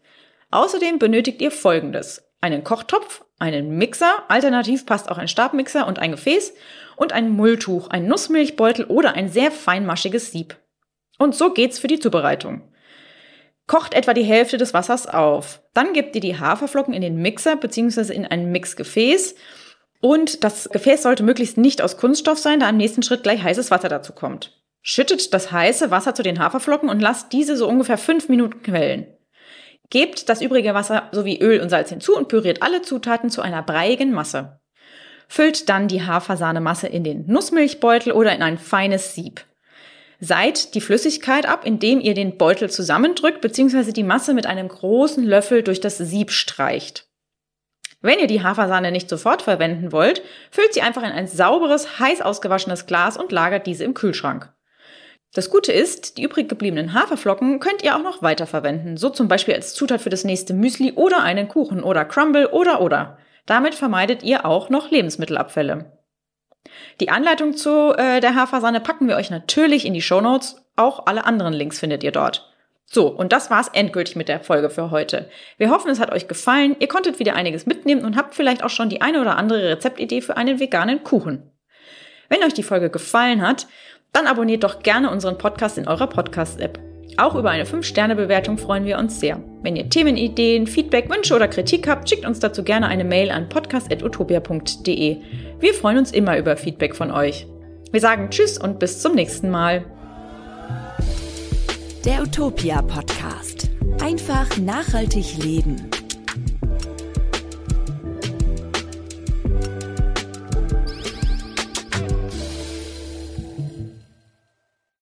Außerdem benötigt ihr folgendes. Einen Kochtopf, einen Mixer, alternativ passt auch ein Stabmixer und ein Gefäß und ein Mulltuch, ein Nussmilchbeutel oder ein sehr feinmaschiges Sieb. Und so geht's für die Zubereitung. Kocht etwa die Hälfte des Wassers auf. Dann gebt ihr die Haferflocken in den Mixer bzw. in ein Mixgefäß. Und das Gefäß sollte möglichst nicht aus Kunststoff sein, da im nächsten Schritt gleich heißes Wasser dazu kommt. Schüttet das heiße Wasser zu den Haferflocken und lasst diese so ungefähr fünf Minuten quellen. Gebt das übrige Wasser sowie Öl und Salz hinzu und püriert alle Zutaten zu einer breiigen Masse. Füllt dann die Hafersahnemasse in den Nussmilchbeutel oder in ein feines Sieb. Seid die Flüssigkeit ab, indem ihr den Beutel zusammendrückt bzw. die Masse mit einem großen Löffel durch das Sieb streicht. Wenn ihr die Hafersahne nicht sofort verwenden wollt, füllt sie einfach in ein sauberes, heiß ausgewaschenes Glas und lagert diese im Kühlschrank. Das Gute ist, die übrig gebliebenen Haferflocken könnt ihr auch noch weiterverwenden, so zum Beispiel als Zutat für das nächste Müsli oder einen Kuchen oder Crumble oder oder. Damit vermeidet ihr auch noch Lebensmittelabfälle. Die Anleitung zu äh, der Hafersahne packen wir euch natürlich in die Show Notes. Auch alle anderen Links findet ihr dort. So, und das war's endgültig mit der Folge für heute. Wir hoffen, es hat euch gefallen. Ihr konntet wieder einiges mitnehmen und habt vielleicht auch schon die eine oder andere Rezeptidee für einen veganen Kuchen. Wenn euch die Folge gefallen hat, dann abonniert doch gerne unseren Podcast in eurer Podcast-App. Auch über eine 5-Sterne-Bewertung freuen wir uns sehr. Wenn ihr Themenideen, Feedback, Wünsche oder Kritik habt, schickt uns dazu gerne eine Mail an podcast.utopia.de. Wir freuen uns immer über Feedback von euch. Wir sagen Tschüss und bis zum nächsten Mal. Der Utopia Podcast. Einfach nachhaltig leben.